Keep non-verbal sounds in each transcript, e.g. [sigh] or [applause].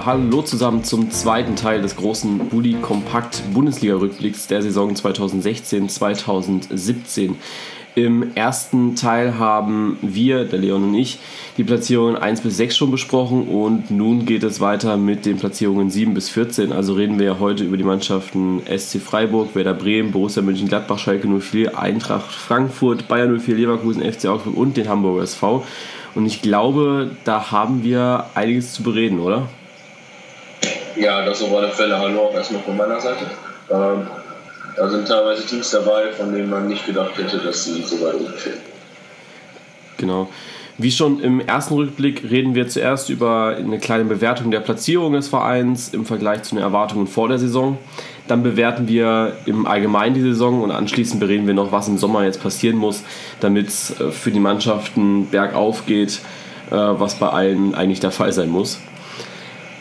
Ja, hallo zusammen zum zweiten Teil des großen Bully Kompakt Bundesliga Rückblicks der Saison 2016-2017. Im ersten Teil haben wir, der Leon und ich, die Platzierungen 1 bis 6 schon besprochen und nun geht es weiter mit den Platzierungen 7 bis 14. Also reden wir heute über die Mannschaften SC Freiburg, Werder Bremen, Borussia Mönchengladbach, Schalke 04, Eintracht Frankfurt, Bayern 04, Leverkusen, FC Augsburg und den Hamburger SV. Und ich glaube, da haben wir einiges zu bereden, oder? Ja, das auf alle Fälle. Hallo auch erstmal von meiner Seite. Ähm, da sind teilweise Teams dabei, von denen man nicht gedacht hätte, dass sie so weit ungefähr. Genau. Wie schon im ersten Rückblick reden wir zuerst über eine kleine Bewertung der Platzierung des Vereins im Vergleich zu den Erwartungen vor der Saison. Dann bewerten wir im Allgemeinen die Saison und anschließend bereden wir noch, was im Sommer jetzt passieren muss, damit es äh, für die Mannschaften bergauf geht, äh, was bei allen eigentlich der Fall sein muss.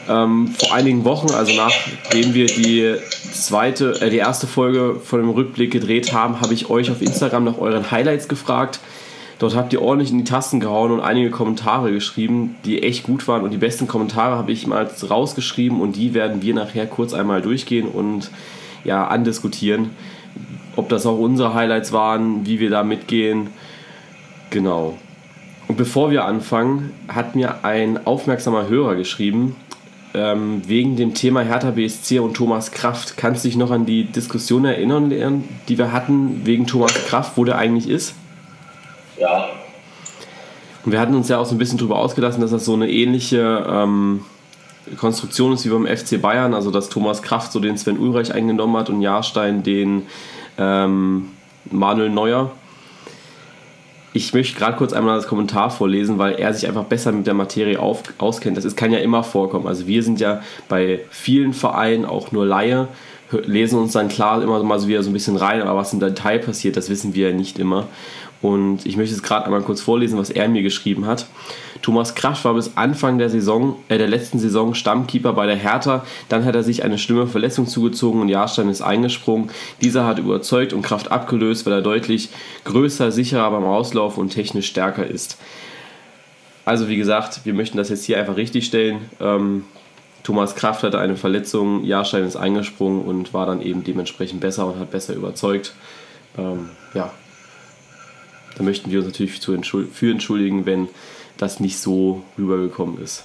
Ähm, vor einigen Wochen, also nachdem wir die zweite, äh, die erste Folge von dem Rückblick gedreht haben, habe ich euch auf Instagram nach euren Highlights gefragt. Dort habt ihr ordentlich in die Tasten gehauen und einige Kommentare geschrieben, die echt gut waren. Und die besten Kommentare habe ich mal rausgeschrieben und die werden wir nachher kurz einmal durchgehen und ja, andiskutieren. Ob das auch unsere Highlights waren, wie wir da mitgehen. Genau. Und bevor wir anfangen, hat mir ein aufmerksamer Hörer geschrieben, ähm, wegen dem Thema Hertha BSC und Thomas Kraft. Kannst du dich noch an die Diskussion erinnern, die wir hatten wegen Thomas Kraft, wo der eigentlich ist? Ja. Und wir hatten uns ja auch so ein bisschen darüber ausgelassen, dass das so eine ähnliche ähm, Konstruktion ist wie beim FC Bayern, also dass Thomas Kraft so den Sven Ulreich eingenommen hat und Jahrstein den ähm, Manuel Neuer. Ich möchte gerade kurz einmal das Kommentar vorlesen, weil er sich einfach besser mit der Materie auf, auskennt. Das ist, kann ja immer vorkommen. Also wir sind ja bei vielen Vereinen auch nur Laie, lesen uns dann klar immer mal so wieder so ein bisschen rein, aber was im Detail passiert, das wissen wir ja nicht immer. Und ich möchte jetzt gerade einmal kurz vorlesen, was er mir geschrieben hat. Thomas Kraft war bis Anfang der Saison, äh, der letzten Saison Stammkeeper bei der Hertha. Dann hat er sich eine schlimme Verletzung zugezogen und Jahrstein ist eingesprungen. Dieser hat überzeugt und Kraft abgelöst, weil er deutlich größer, sicherer beim Auslauf und technisch stärker ist. Also wie gesagt, wir möchten das jetzt hier einfach richtig stellen. Ähm, Thomas Kraft hatte eine Verletzung, Jahrstein ist eingesprungen und war dann eben dementsprechend besser und hat besser überzeugt. Ähm, ja, da möchten wir uns natürlich für entschuldigen, wenn das nicht so rübergekommen ist.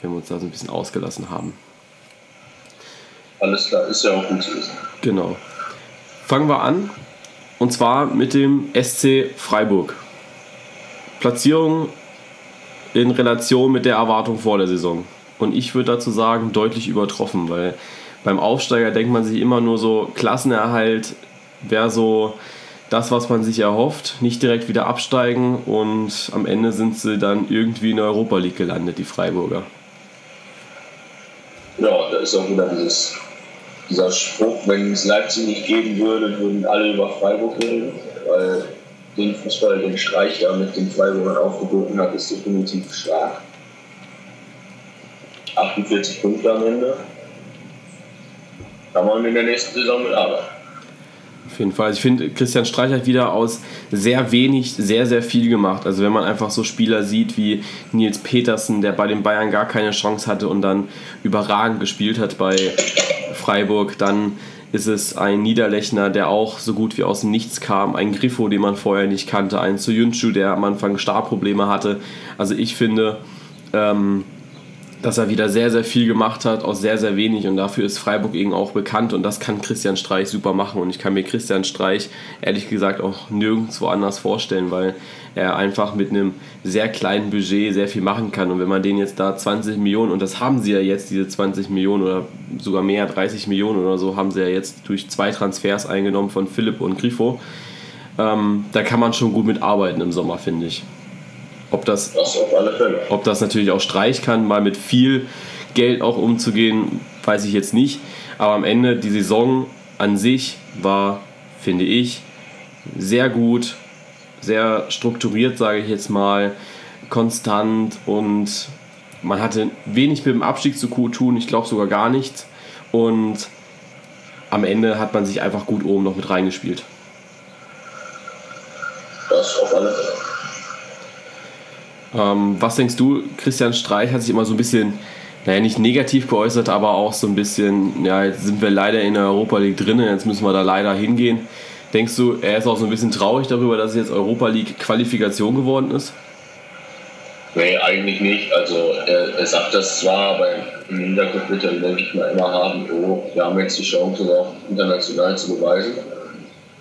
Wenn wir uns da so ein bisschen ausgelassen haben. Alles klar, ist ja auch gut zu wissen. Genau. Fangen wir an. Und zwar mit dem SC Freiburg. Platzierung in Relation mit der Erwartung vor der Saison. Und ich würde dazu sagen, deutlich übertroffen, weil beim Aufsteiger denkt man sich immer nur so, Klassenerhalt wäre so das, was man sich erhofft, nicht direkt wieder absteigen und am Ende sind sie dann irgendwie in der Europa League gelandet, die Freiburger. Ja, da ist auch wieder dieses, dieser Spruch, wenn es Leipzig nicht geben würde, würden alle über Freiburg reden, weil den Fußball, den Streich da mit den Freiburgern aufgeboten hat, ist definitiv stark. 48 Punkte am Ende. Kann man in der nächsten Saison mitarbeiten. Auf jeden Fall. Also ich finde, Christian Streich hat wieder aus sehr wenig sehr, sehr viel gemacht. Also wenn man einfach so Spieler sieht wie Nils Petersen, der bei den Bayern gar keine Chance hatte und dann überragend gespielt hat bei Freiburg, dann ist es ein Niederlechner, der auch so gut wie aus dem Nichts kam, ein Griffo, den man vorher nicht kannte, ein Soyuncu, der am Anfang Startprobleme hatte. Also ich finde, ähm, dass er wieder sehr, sehr viel gemacht hat aus sehr, sehr wenig. Und dafür ist Freiburg eben auch bekannt. Und das kann Christian Streich super machen. Und ich kann mir Christian Streich ehrlich gesagt auch nirgendwo anders vorstellen, weil er einfach mit einem sehr kleinen Budget sehr viel machen kann. Und wenn man den jetzt da 20 Millionen und das haben sie ja jetzt, diese 20 Millionen oder sogar mehr, 30 Millionen oder so, haben sie ja jetzt durch zwei Transfers eingenommen von Philipp und Grifo, ähm, da kann man schon gut mitarbeiten im Sommer, finde ich. Ob das, das. Ob das natürlich auch Streich kann, mal mit viel Geld auch umzugehen, weiß ich jetzt nicht. Aber am Ende, die Saison an sich war, finde ich, sehr gut, sehr strukturiert, sage ich jetzt mal, konstant und man hatte wenig mit dem Abstieg zu tun, ich glaube sogar gar nichts. Und am Ende hat man sich einfach gut oben noch mit reingespielt. Das auf alle Fälle. Ähm, was denkst du, Christian Streich hat sich immer so ein bisschen naja, nicht negativ geäußert, aber auch so ein bisschen, ja, jetzt sind wir leider in der Europa League drin, jetzt müssen wir da leider hingehen. Denkst du, er ist auch so ein bisschen traurig darüber, dass es jetzt Europa League Qualifikation geworden ist? Nee, eigentlich nicht. Also er, er sagt das zwar, aber im Hinterkopf wird er, denke ich mal, immer haben, oh, wir haben jetzt die Chance, auch international zu beweisen.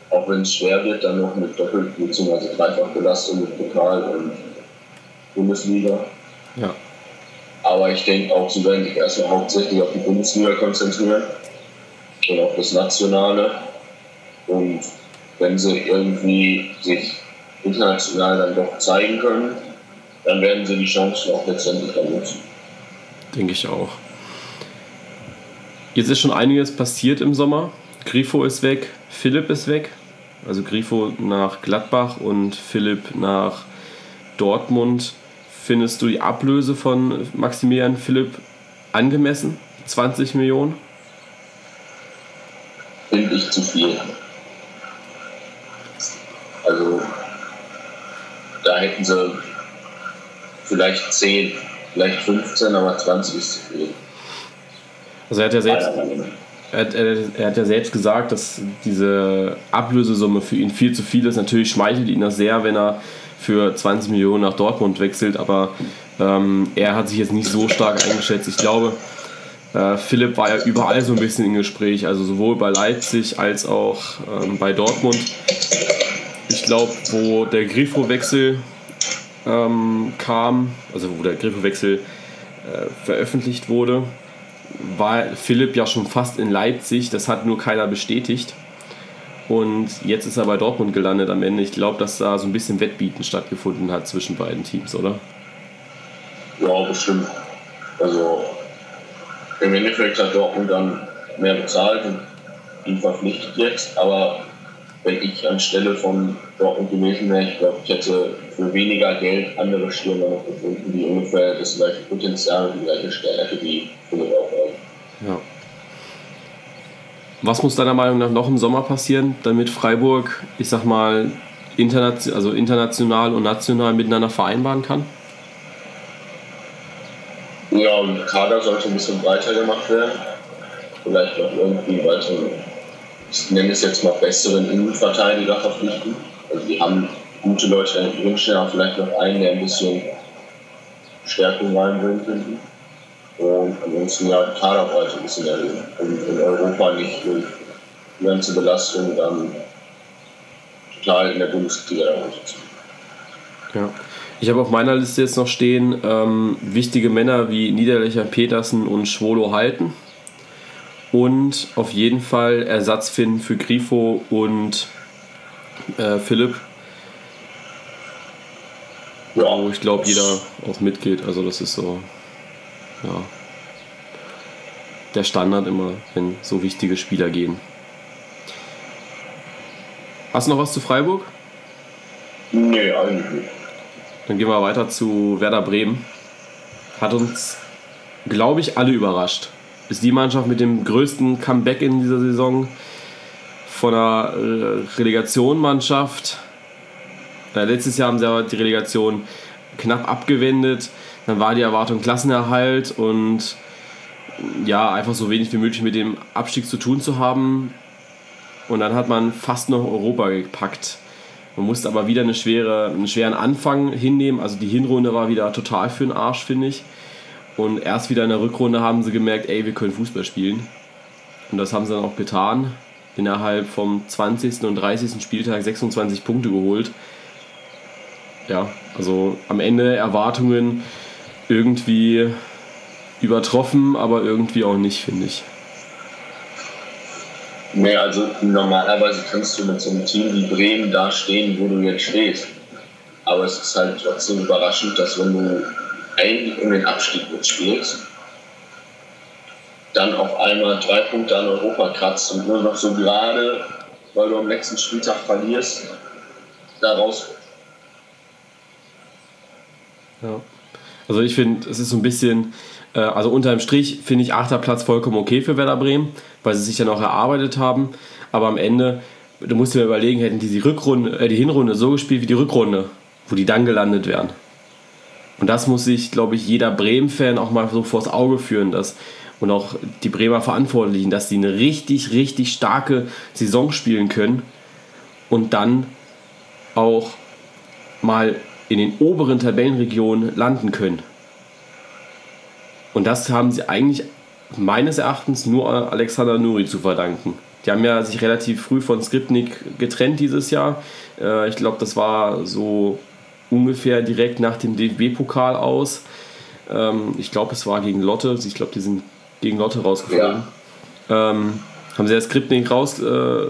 Auch wenn es schwer wird, dann noch mit doppelt bzw. dreifach Belastung mit Pokal und Bundesliga. Ja. Aber ich denke auch, sie werden sich erstmal hauptsächlich auf die Bundesliga konzentrieren und auf das Nationale. Und wenn sie irgendwie sich international dann doch zeigen können, dann werden sie die Chancen auch letztendlich dann nutzen. Denke ich auch. Jetzt ist schon einiges passiert im Sommer. Grifo ist weg, Philipp ist weg. Also Grifo nach Gladbach und Philipp nach Dortmund. Findest du die Ablöse von Maximilian Philipp angemessen? 20 Millionen? Finde ich zu viel. Also da hätten sie vielleicht 10, vielleicht 15, aber 20 ist zu viel. Also er hat ja selbst, er hat, er hat ja selbst gesagt, dass diese Ablösesumme für ihn viel zu viel ist. Natürlich schmeichelt ihn das sehr, wenn er für 20 Millionen nach Dortmund wechselt, aber ähm, er hat sich jetzt nicht so stark eingeschätzt. Ich glaube, äh, Philipp war ja überall so ein bisschen im Gespräch, also sowohl bei Leipzig als auch ähm, bei Dortmund. Ich glaube, wo der Grifo-Wechsel ähm, kam, also wo der Griffewechsel äh, veröffentlicht wurde, war Philipp ja schon fast in Leipzig. Das hat nur keiner bestätigt. Und jetzt ist er bei Dortmund gelandet am Ende. Ich glaube, dass da so ein bisschen Wettbieten stattgefunden hat zwischen beiden Teams, oder? Ja, bestimmt. Also im Endeffekt hat Dortmund dann mehr bezahlt und ihn verpflichtet jetzt, aber wenn ich anstelle von Dortmund gewesen wäre, ich glaube, ich hätte für weniger Geld andere Stürmer noch gefunden, die ungefähr das gleiche Potenzial und die gleiche Stärke wie Philipp auch. Was muss deiner Meinung nach noch im Sommer passieren, damit Freiburg, ich sag mal, internation also international und national miteinander vereinbaren kann? Ja, und der Kader sollte ein bisschen breiter gemacht werden. Vielleicht noch irgendwie weiter ich nenne es jetzt mal besseren Innenverteidiger verpflichten. Also die haben gute Leute, ich wünsche aber vielleicht noch einen, der ein bisschen Stärkung reinbringen könnte. Und ansonsten ja Kaderbreite ein bisschen erhöhen. Und in Europa nicht die ganze Belastung dann total in der Bundesliga runterzuziehen. Ja. Ich habe auf meiner Liste jetzt noch stehen, ähm, wichtige Männer wie Niederlöcher Petersen und Schwolo halten und auf jeden Fall Ersatz finden für Grifo und äh, Philipp. Ja. Wo ich glaube, jeder auch mitgeht. Also das ist so, ja, der Standard immer, wenn so wichtige Spieler gehen. Hast du noch was zu Freiburg? Nee, eigentlich nicht. Dann gehen wir weiter zu Werder Bremen. Hat uns, glaube ich, alle überrascht ist die Mannschaft mit dem größten Comeback in dieser Saison von der äh, Relegation-Mannschaft. Äh, letztes Jahr haben sie aber die Relegation knapp abgewendet. Dann war die Erwartung Klassenerhalt und ja, einfach so wenig wie möglich mit dem Abstieg zu tun zu haben. Und dann hat man fast noch Europa gepackt. Man musste aber wieder eine schwere, einen schweren Anfang hinnehmen. Also die Hinrunde war wieder total für den Arsch, finde ich. Und erst wieder in der Rückrunde haben sie gemerkt, ey, wir können Fußball spielen. Und das haben sie dann auch getan. Innerhalb vom 20. und 30. Spieltag 26 Punkte geholt. Ja, also am Ende Erwartungen irgendwie übertroffen, aber irgendwie auch nicht, finde ich. Nee, also normalerweise kannst du mit so einem Team wie Bremen da stehen, wo du jetzt stehst. Aber es ist halt trotzdem überraschend, dass wenn du eigentlich um den Abstieg mitspielst, dann auf einmal drei Punkte an Europa kratzt und nur noch so gerade, weil du am nächsten Spieltag verlierst, da raus. Ja. Also ich finde, es ist so ein bisschen, äh, also unterm Strich finde ich achter Platz vollkommen okay für Werder Bremen, weil sie sich ja noch erarbeitet haben. Aber am Ende, du musst dir überlegen, hätten die die Rückrunde, äh, die Hinrunde so gespielt wie die Rückrunde, wo die dann gelandet wären Und das muss sich, glaube ich, jeder Bremen-Fan auch mal so vors Auge führen, dass und auch die Bremer Verantwortlichen, dass sie eine richtig, richtig starke Saison spielen können und dann auch mal in den oberen Tabellenregionen landen können. Und das haben sie eigentlich meines Erachtens nur Alexander Nuri zu verdanken. Die haben ja sich relativ früh von Skripnik getrennt dieses Jahr. Äh, ich glaube, das war so ungefähr direkt nach dem DFB-Pokal aus. Ähm, ich glaube, es war gegen Lotte. Ich glaube, die sind gegen Lotte rausgefallen. Ja. Ähm, haben sie das Skripnik raus äh,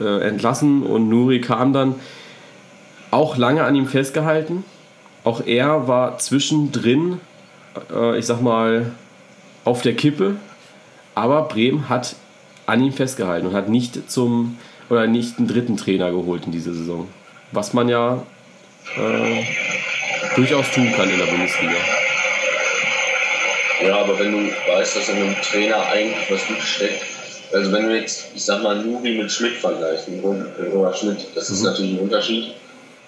äh, entlassen und Nuri kam dann auch lange an ihm festgehalten. Auch er war zwischendrin, äh, ich sag mal, auf der Kippe. Aber Bremen hat an ihm festgehalten und hat nicht zum oder nicht einen dritten Trainer geholt in dieser Saison. Was man ja äh, durchaus tun kann in der Bundesliga. Ja, aber wenn du weißt, dass in einem Trainer eigentlich was gut steckt, also wenn du jetzt, ich sag mal, Nuri mit Schmidt vergleichst, mit Robert Schmidt, das ist mhm. natürlich ein Unterschied.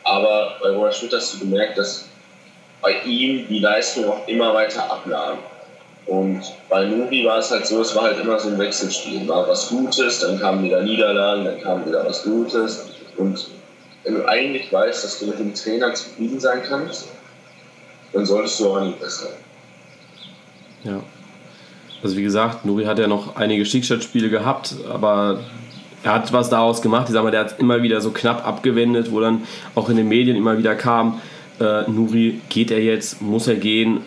Aber bei Robert Schmidt hast du gemerkt, dass bei ihm die Leistung auch immer weiter abnahm. Und bei Nuri war es halt so, es war halt immer so ein Wechselspiel. War was Gutes, dann kamen wieder Niederlagen, dann kam wieder was Gutes. Und wenn du eigentlich weißt, dass du mit dem Trainer zufrieden sein kannst, dann solltest du auch ihm festhalten. Ja. Also wie gesagt, Nuri hat ja noch einige Schicksalsspiele gehabt, aber er hat was daraus gemacht. Ich sag mal, der hat immer wieder so knapp abgewendet, wo dann auch in den Medien immer wieder kam, äh, Nuri, geht er jetzt, muss er gehen,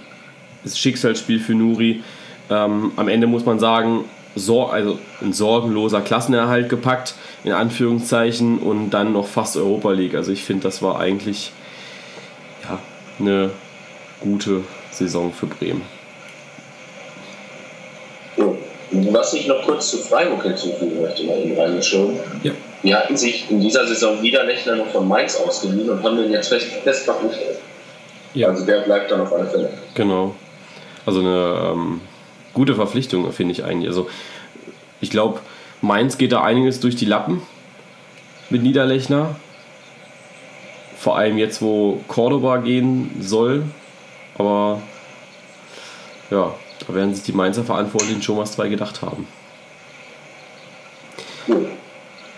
ist Schicksalsspiel für Nuri. Ähm, am Ende muss man sagen, so, also ein sorgenloser Klassenerhalt gepackt, in Anführungszeichen, und dann noch fast Europa League. Also ich finde, das war eigentlich ja, eine gute Saison für Bremen. Was ich noch kurz zu Freiburg hinzufügen möchte, mal eben reingeschoben. Ja. Wir hatten sich in dieser Saison Niederlechner noch von Mainz ausgeliehen und haben den jetzt fest, fest verpflichtet. Ja. Also der bleibt dann auf alle Fälle. Genau. Also eine ähm, gute Verpflichtung, finde ich eigentlich. Also ich glaube, Mainz geht da einiges durch die Lappen mit Niederlechner. Vor allem jetzt, wo Cordoba gehen soll. Aber ja, da werden sich die Mainzer Verantwortlichen schon was dabei gedacht haben.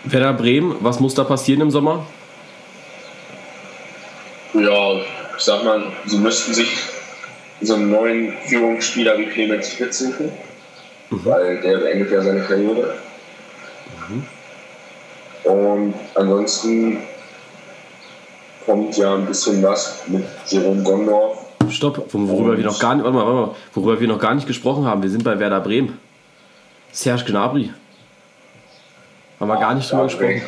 Werder Bremen, was muss da passieren im Sommer? Ja, ich sag mal, sie müssten sich so einen neuen Führungsspieler wie Clemens Fritz suchen, mhm. weil der beendet ja seine Karriere. Mhm. Und ansonsten kommt ja ein bisschen was mit Jerome Gondorf Stopp, worüber wir noch gar nicht, warte mal, warte mal, worüber wir noch gar nicht gesprochen haben. Wir sind bei Werder Bremen. Serge Gnabry. Haben wir gar nicht drüber gesprochen.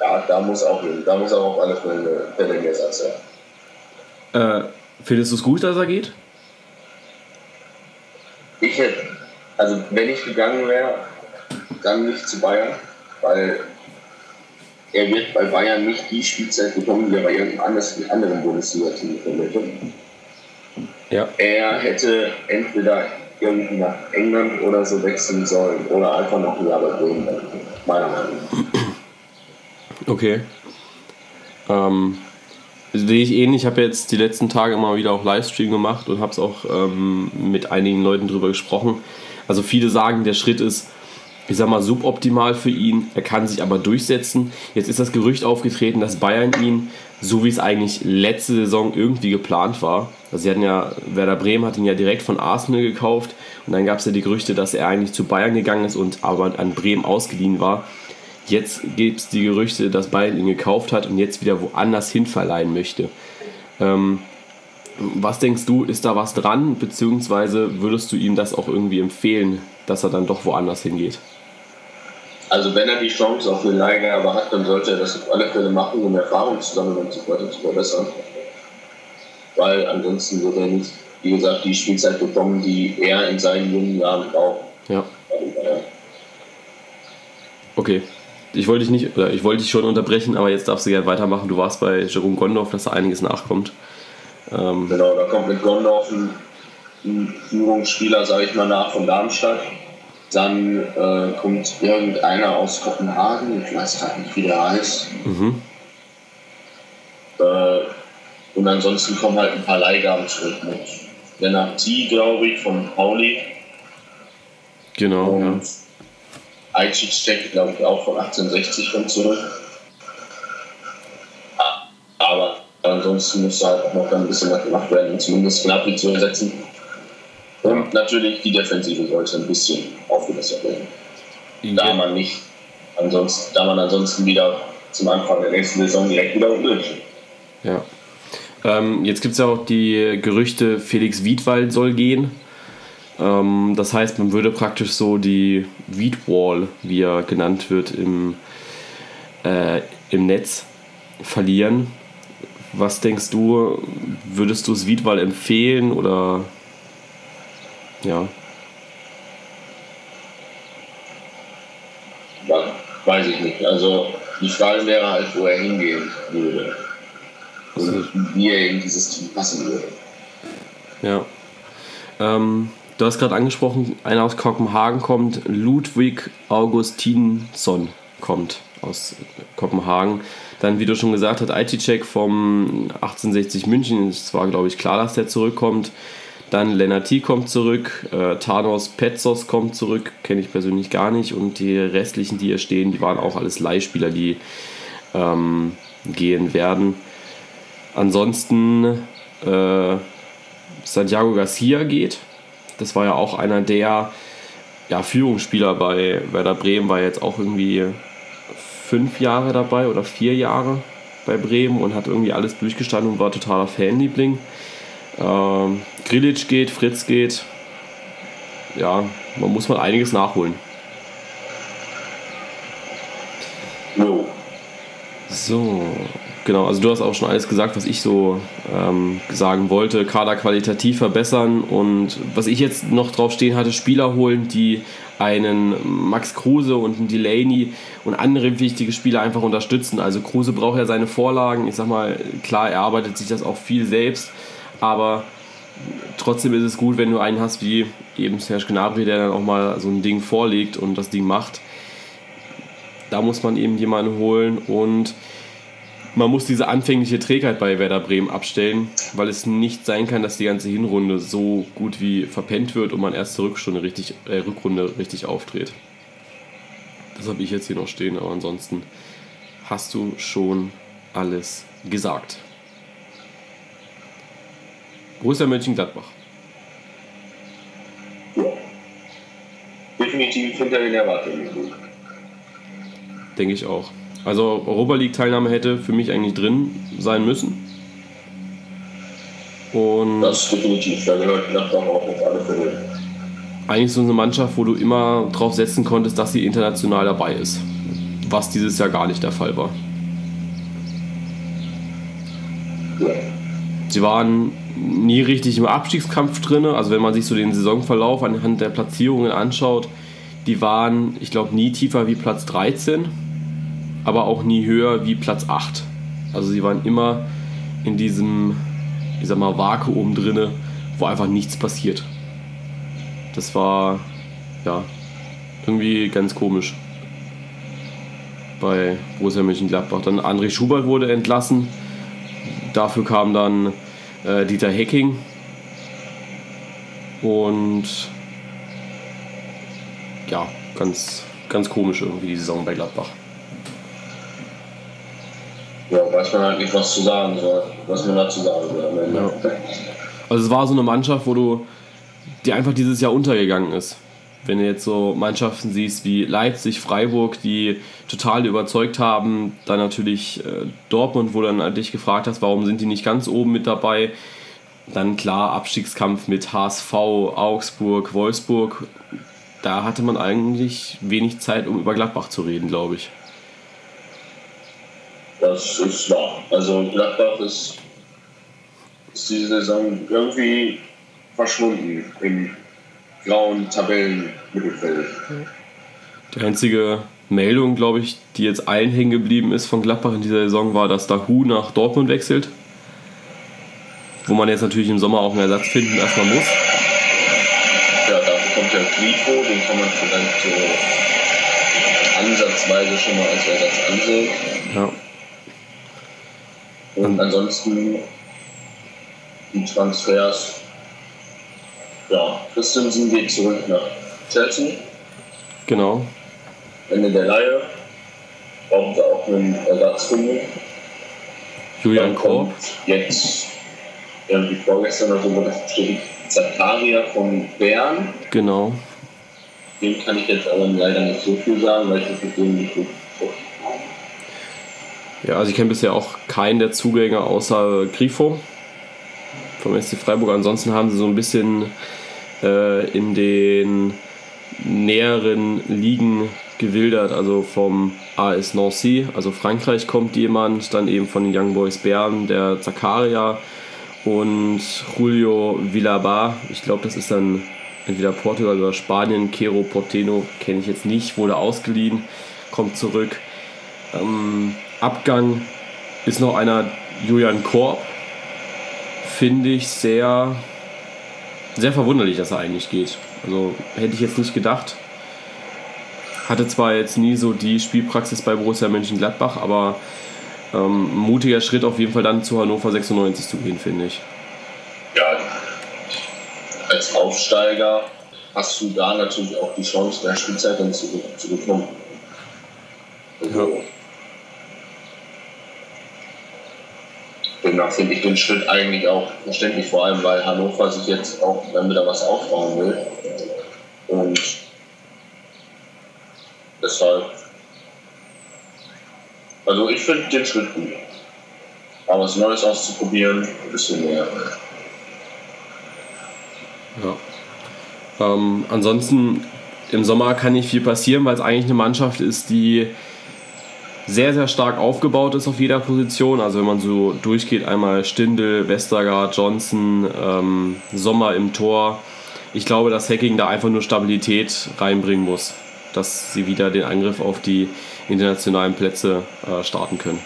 Ja, da muss auch, da muss auch auf alle Fälle ein Ersatz her. Äh, findest du es gut, dass er geht? Ich hätte, also wenn ich gegangen wäre, dann nicht zu Bayern, weil er wird bei Bayern nicht die Spielzeit bekommen, die er bei irgendeinem anderen Bundesliga-Team vermittelt. Ja. Er hätte entweder irgendwie nach England oder so wechseln sollen oder einfach noch ein Jahr bei Bremen meiner Meinung nach. Okay. Ähm, sehe ich ähnlich. Ich habe jetzt die letzten Tage immer wieder auch Livestream gemacht und habe es auch ähm, mit einigen Leuten drüber gesprochen. Also viele sagen, der Schritt ist ich sag mal, suboptimal für ihn. Er kann sich aber durchsetzen. Jetzt ist das Gerücht aufgetreten, dass Bayern ihn, so wie es eigentlich letzte Saison irgendwie geplant war, also sie hatten ja, Werder Bremen hat ihn ja direkt von Arsenal gekauft und dann gab es ja die Gerüchte, dass er eigentlich zu Bayern gegangen ist und aber an Bremen ausgeliehen war. Jetzt gibt es die Gerüchte, dass Bayern ihn gekauft hat und jetzt wieder woanders hin verleihen möchte. Ähm, was denkst du, ist da was dran, beziehungsweise würdest du ihm das auch irgendwie empfehlen, dass er dann doch woanders hingeht? Also wenn er die Chance auf eine Leihgabe hat, dann sollte er das auf alle Fälle machen, um Erfahrung zu sammeln und sich weiter zu verbessern. Weil ansonsten wird er nicht, wie gesagt, die Spielzeit bekommen, die er in seinen jungen Jahren braucht. Ja. Okay. Ich wollte dich nicht, oder ich wollte dich schon unterbrechen, aber jetzt darfst du gerne weitermachen. Du warst bei Jerome Gondorf, dass da einiges nachkommt. Ähm genau, da kommt mit Gondorf ein, ein Führungsspieler, sage ich mal, nach von Darmstadt dann äh, kommt irgendeiner aus Kopenhagen, ich weiß gerade nicht, wie der heißt. Mhm. Äh, Und ansonsten kommen halt ein paar Leihgaben zurück mit Lennart T, glaube ich, von Pauli. Genau. Und ja. Aichik, glaube ich, auch von 1860 kommt zurück. Aber ansonsten muss halt auch noch ein bisschen was gemacht werden, um zumindest Gnabry zu ersetzen. Und natürlich die Defensive sollte ein bisschen aufgebessert werden. Da man nicht ansonsten, da man ansonsten wieder zum Anfang der nächsten Saison direkt wieder unten ist. Ja. Ähm, jetzt gibt es ja auch die Gerüchte, Felix Wiedwald soll gehen. Ähm, das heißt, man würde praktisch so die Wiedwall, wie er genannt wird, im, äh, im Netz verlieren. Was denkst du, würdest du es Wiedwall empfehlen oder ja? Weiß ich nicht. Also die Frage wäre halt, wo er hingehen würde. Und wie er in dieses Team passen würde. Ja. Ähm, du hast gerade angesprochen, einer aus Kopenhagen kommt, Ludwig Augustinsson kommt aus Kopenhagen. Dann, wie du schon gesagt hast, IT-Check vom 1860 München. Es war, glaube ich, klar, dass der zurückkommt. Dann Lennarty kommt zurück, äh, Thanos Petzos kommt zurück, kenne ich persönlich gar nicht. Und die restlichen, die hier stehen, die waren auch alles Leihspieler, die ähm, gehen werden. Ansonsten äh, Santiago Garcia geht. Das war ja auch einer der ja, Führungsspieler bei Werder Bremen, war jetzt auch irgendwie fünf Jahre dabei oder vier Jahre bei Bremen und hat irgendwie alles durchgestanden und war totaler Fanliebling. Ähm, Grilic geht, Fritz geht. Ja, man muss mal einiges nachholen. So, genau. Also du hast auch schon alles gesagt, was ich so ähm, sagen wollte. Kader qualitativ verbessern und was ich jetzt noch drauf stehen hatte, Spieler holen, die einen Max Kruse und einen Delaney und andere wichtige Spieler einfach unterstützen. Also Kruse braucht ja seine Vorlagen. Ich sag mal, klar, er arbeitet sich das auch viel selbst aber trotzdem ist es gut, wenn du einen hast wie eben Serge Gnabry, der dann auch mal so ein Ding vorlegt und das Ding macht. Da muss man eben jemanden holen und man muss diese anfängliche Trägheit bei Werder Bremen abstellen, weil es nicht sein kann, dass die ganze Hinrunde so gut wie verpennt wird und man erst zur Rückstunde richtig, äh, Rückrunde richtig aufdreht. Das habe ich jetzt hier noch stehen, aber ansonsten hast du schon alles gesagt. Borussia Mönchengladbach. Definitiv hinter den Erwartungen. Denke ich auch. Also Europa League Teilnahme hätte für mich eigentlich drin sein müssen. Und das definitiv, da gehört Gladbach auch auf alle Fälle. Eigentlich so eine Mannschaft, wo du immer drauf setzen konntest, dass sie international dabei ist. Was dieses Jahr gar nicht der Fall war. Ja. Sie waren nie richtig im Abstiegskampf drin. Also wenn man sich so den Saisonverlauf anhand der Platzierungen anschaut, die waren, ich glaube, nie tiefer wie Platz 13, aber auch nie höher wie Platz 8. Also sie waren immer in diesem, ich sag mal, Vakuum drin, wo einfach nichts passiert. Das war, ja, irgendwie ganz komisch bei Borussia Mönchengladbach. Dann André Schubert wurde entlassen. Dafür kam dann äh, Dieter Hecking. Und ja, ganz, ganz komisch irgendwie die Saison bei Gladbach. Ja, weiß man halt nicht, was zu sagen soll, was man dazu sagen soll. Ja. Also es war so eine Mannschaft, wo du, die einfach dieses Jahr untergegangen ist. Wenn du jetzt so Mannschaften siehst wie Leipzig, Freiburg, die total überzeugt haben, dann natürlich äh, Dortmund, wo dann dich gefragt hast, warum sind die nicht ganz oben mit dabei. Dann klar Abstiegskampf mit HSV, Augsburg, Wolfsburg. Da hatte man eigentlich wenig Zeit, um über Gladbach zu reden, glaube ich. Das ist wahr. Also Gladbach ist, ist diese Saison irgendwie verschwunden im grauen Tabellenmittelfeld. Die einzige Meldung, glaube ich, die jetzt allen hängen geblieben ist von Gladbach in dieser Saison, war, dass Dahu nach Dortmund wechselt. Wo man jetzt natürlich im Sommer auch einen Ersatz finden erstmal muss. Ja, dafür kommt der Grifo, den kann man vielleicht so ansatzweise schon mal als Ersatz ansehen. Ja. Und ansonsten die Transfers. Ja, Christensen geht zurück nach Chelsea. Genau. Ende der Leihe. Braucht er auch einen Ersatz mich. Julian Korb. Jetzt, irgendwie vorgestern oder so, wurde das bestätigt, Zakaria von Bern. Genau. Dem kann ich jetzt aber leider nicht so viel sagen, weil ich das mit dem nicht so Ja, also ich kenne bisher auch keinen der Zugänge außer Grifo vom SC Freiburg. Ansonsten haben sie so ein bisschen äh, in den näheren Ligen gewildert, also vom AS Nancy, also Frankreich kommt jemand, dann eben von den Young Boys Bern, der Zakaria und Julio Villabar, ich glaube, das ist dann entweder Portugal oder Spanien, Quero Porteno, kenne ich jetzt nicht, wurde ausgeliehen, kommt zurück. Ähm, Abgang ist noch einer Julian Korb, finde ich sehr, sehr verwunderlich, dass er eigentlich geht. Also hätte ich jetzt nicht gedacht. Hatte zwar jetzt nie so die Spielpraxis bei Borussia Mönchengladbach, aber ähm, mutiger Schritt auf jeden Fall dann zu Hannover 96 zu gehen, finde ich. Ja, als Aufsteiger hast du da natürlich auch die Chance, mehr Spielzeit dann zu, zu bekommen. Also, ja. Demnach finde ich den Schritt eigentlich auch verständlich, vor allem weil Hannover sich jetzt auch dann wieder was aufbauen will. Und deshalb, also ich finde den Schritt gut. Aber was Neues auszuprobieren, ein bisschen mehr. Ja. Ähm, ansonsten im Sommer kann nicht viel passieren, weil es eigentlich eine Mannschaft ist, die sehr, sehr stark aufgebaut ist auf jeder Position. Also wenn man so durchgeht, einmal Stindel, Westergaard, Johnson, ähm, Sommer im Tor. Ich glaube, dass Hacking da einfach nur Stabilität reinbringen muss, dass sie wieder den Angriff auf die internationalen Plätze äh, starten können.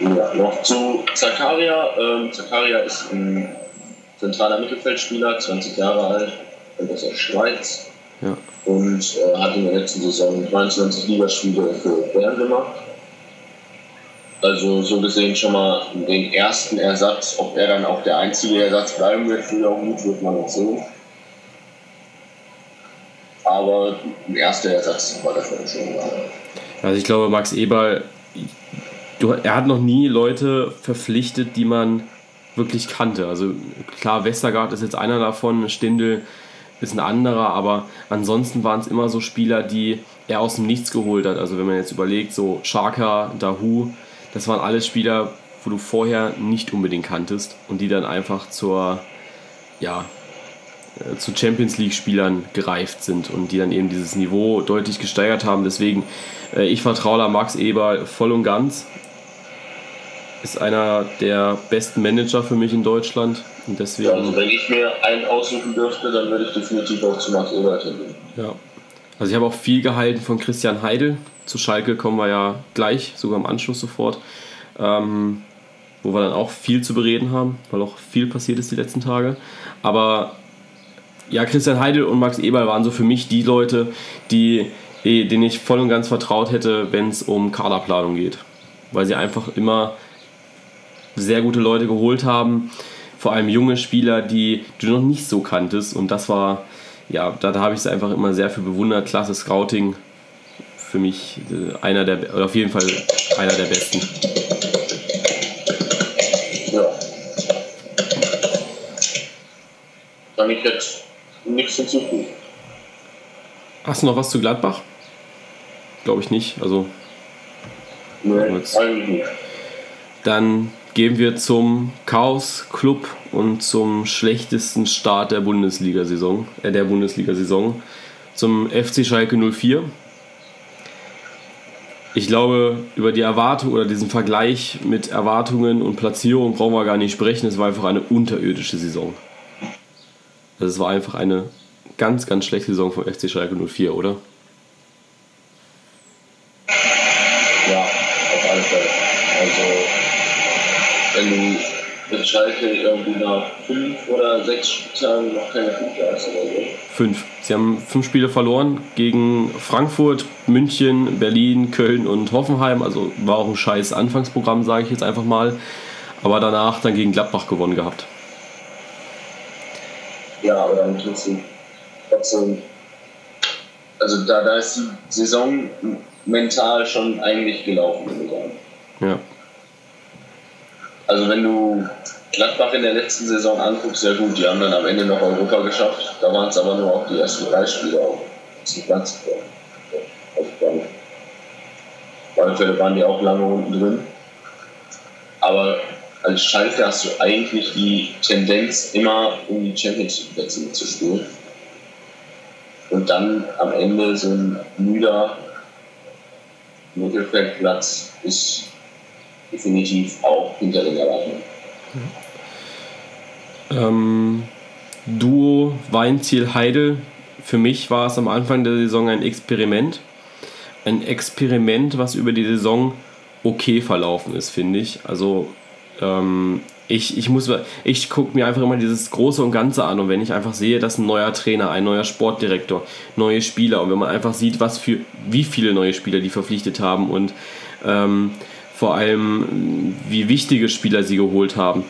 Ja, noch zu Zakaria. Ähm, Zakaria ist ein zentraler Mittelfeldspieler, 20 Jahre alt, kommt aus der Schweiz. Ja. Und äh, hat in der letzten Saison 23 Ligaspiele für Bern gemacht. Also so gesehen schon mal den ersten Ersatz. Ob er dann auch der einzige Ersatz bleiben wird für gut, wird man noch sehen. Aber ein erster Ersatz war das schon mal. Also ich glaube, Max Eberl, er hat noch nie Leute verpflichtet, die man wirklich kannte. Also klar, Westergaard ist jetzt einer davon, Stindel ist ein anderer, aber ansonsten waren es immer so Spieler, die er aus dem Nichts geholt hat. Also wenn man jetzt überlegt, so Shaka, Dahu, das waren alles Spieler, wo du vorher nicht unbedingt kanntest und die dann einfach zur, ja, äh, zu Champions League-Spielern gereift sind und die dann eben dieses Niveau deutlich gesteigert haben. Deswegen, äh, ich vertraue da Max Eber voll und ganz ist einer der besten Manager für mich in Deutschland. Und deswegen, ja, also wenn ich mir einen aussuchen dürfte, dann würde ich definitiv auch zu Max Ebert hingehen. Ja. Also ich habe auch viel gehalten von Christian Heidel. Zu Schalke kommen wir ja gleich, sogar im Anschluss sofort. Ähm, wo wir dann auch viel zu bereden haben, weil auch viel passiert ist die letzten Tage. Aber ja, Christian Heidel und Max Eberl waren so für mich die Leute, die, denen ich voll und ganz vertraut hätte, wenn es um Kaderplanung geht. Weil sie einfach immer sehr gute Leute geholt haben. Vor allem junge Spieler, die du noch nicht so kanntest. Und das war, ja, da, da habe ich es einfach immer sehr für bewundert. Klasse Scouting. Für mich äh, einer der, oder auf jeden Fall einer der besten. Ja. Kann ich jetzt nichts hinzufügen. Hast du noch was zu Gladbach? Glaube ich nicht. Also. Nee, eigentlich nicht. Dann gehen wir zum Chaos Club und zum schlechtesten Start der Bundesliga-Saison, äh, der Bundesliga-Saison, zum FC Schalke 04. Ich glaube, über die Erwartung oder diesen Vergleich mit Erwartungen und Platzierung brauchen wir gar nicht sprechen. Es war einfach eine unterirdische Saison. Also es war einfach eine ganz, ganz schlechte Saison vom FC Schalke 04, oder? Mit Schalke irgendwie nach fünf oder sechs Spieltagen noch keine Punkte oder so. Fünf. Sie haben fünf Spiele verloren gegen Frankfurt, München, Berlin, Köln und Hoffenheim. Also war auch ein scheiß Anfangsprogramm, sage ich jetzt einfach mal. Aber danach dann gegen Gladbach gewonnen gehabt. Ja, aber dann trotzdem, trotzdem also da, da ist die Saison mental schon eigentlich gelaufen, würde ich sagen. Ja. Also wenn du Gladbach in der letzten Saison anguckst, sehr gut, die haben dann am Ende noch Europa geschafft. Da waren es aber nur auch die ersten drei Spiele auf zum Platz. Also auf alle Fälle waren die auch lange unten drin. Aber als Schalke hast du eigentlich die Tendenz, immer um die Champions League-Plätze mitzuspielen. Und dann am Ende so ein müder Mittelfeldplatz ist definitiv auch hinter den Erwartungen. Ähm, Duo Weinziel-Heidel. Für mich war es am Anfang der Saison ein Experiment. Ein Experiment, was über die Saison okay verlaufen ist, finde ich. Also ähm, ich, ich ich gucke mir einfach immer dieses Große und Ganze an und wenn ich einfach sehe, dass ein neuer Trainer, ein neuer Sportdirektor, neue Spieler und wenn man einfach sieht, was für, wie viele neue Spieler die verpflichtet haben und ähm, vor allem wie wichtige Spieler sie geholt haben,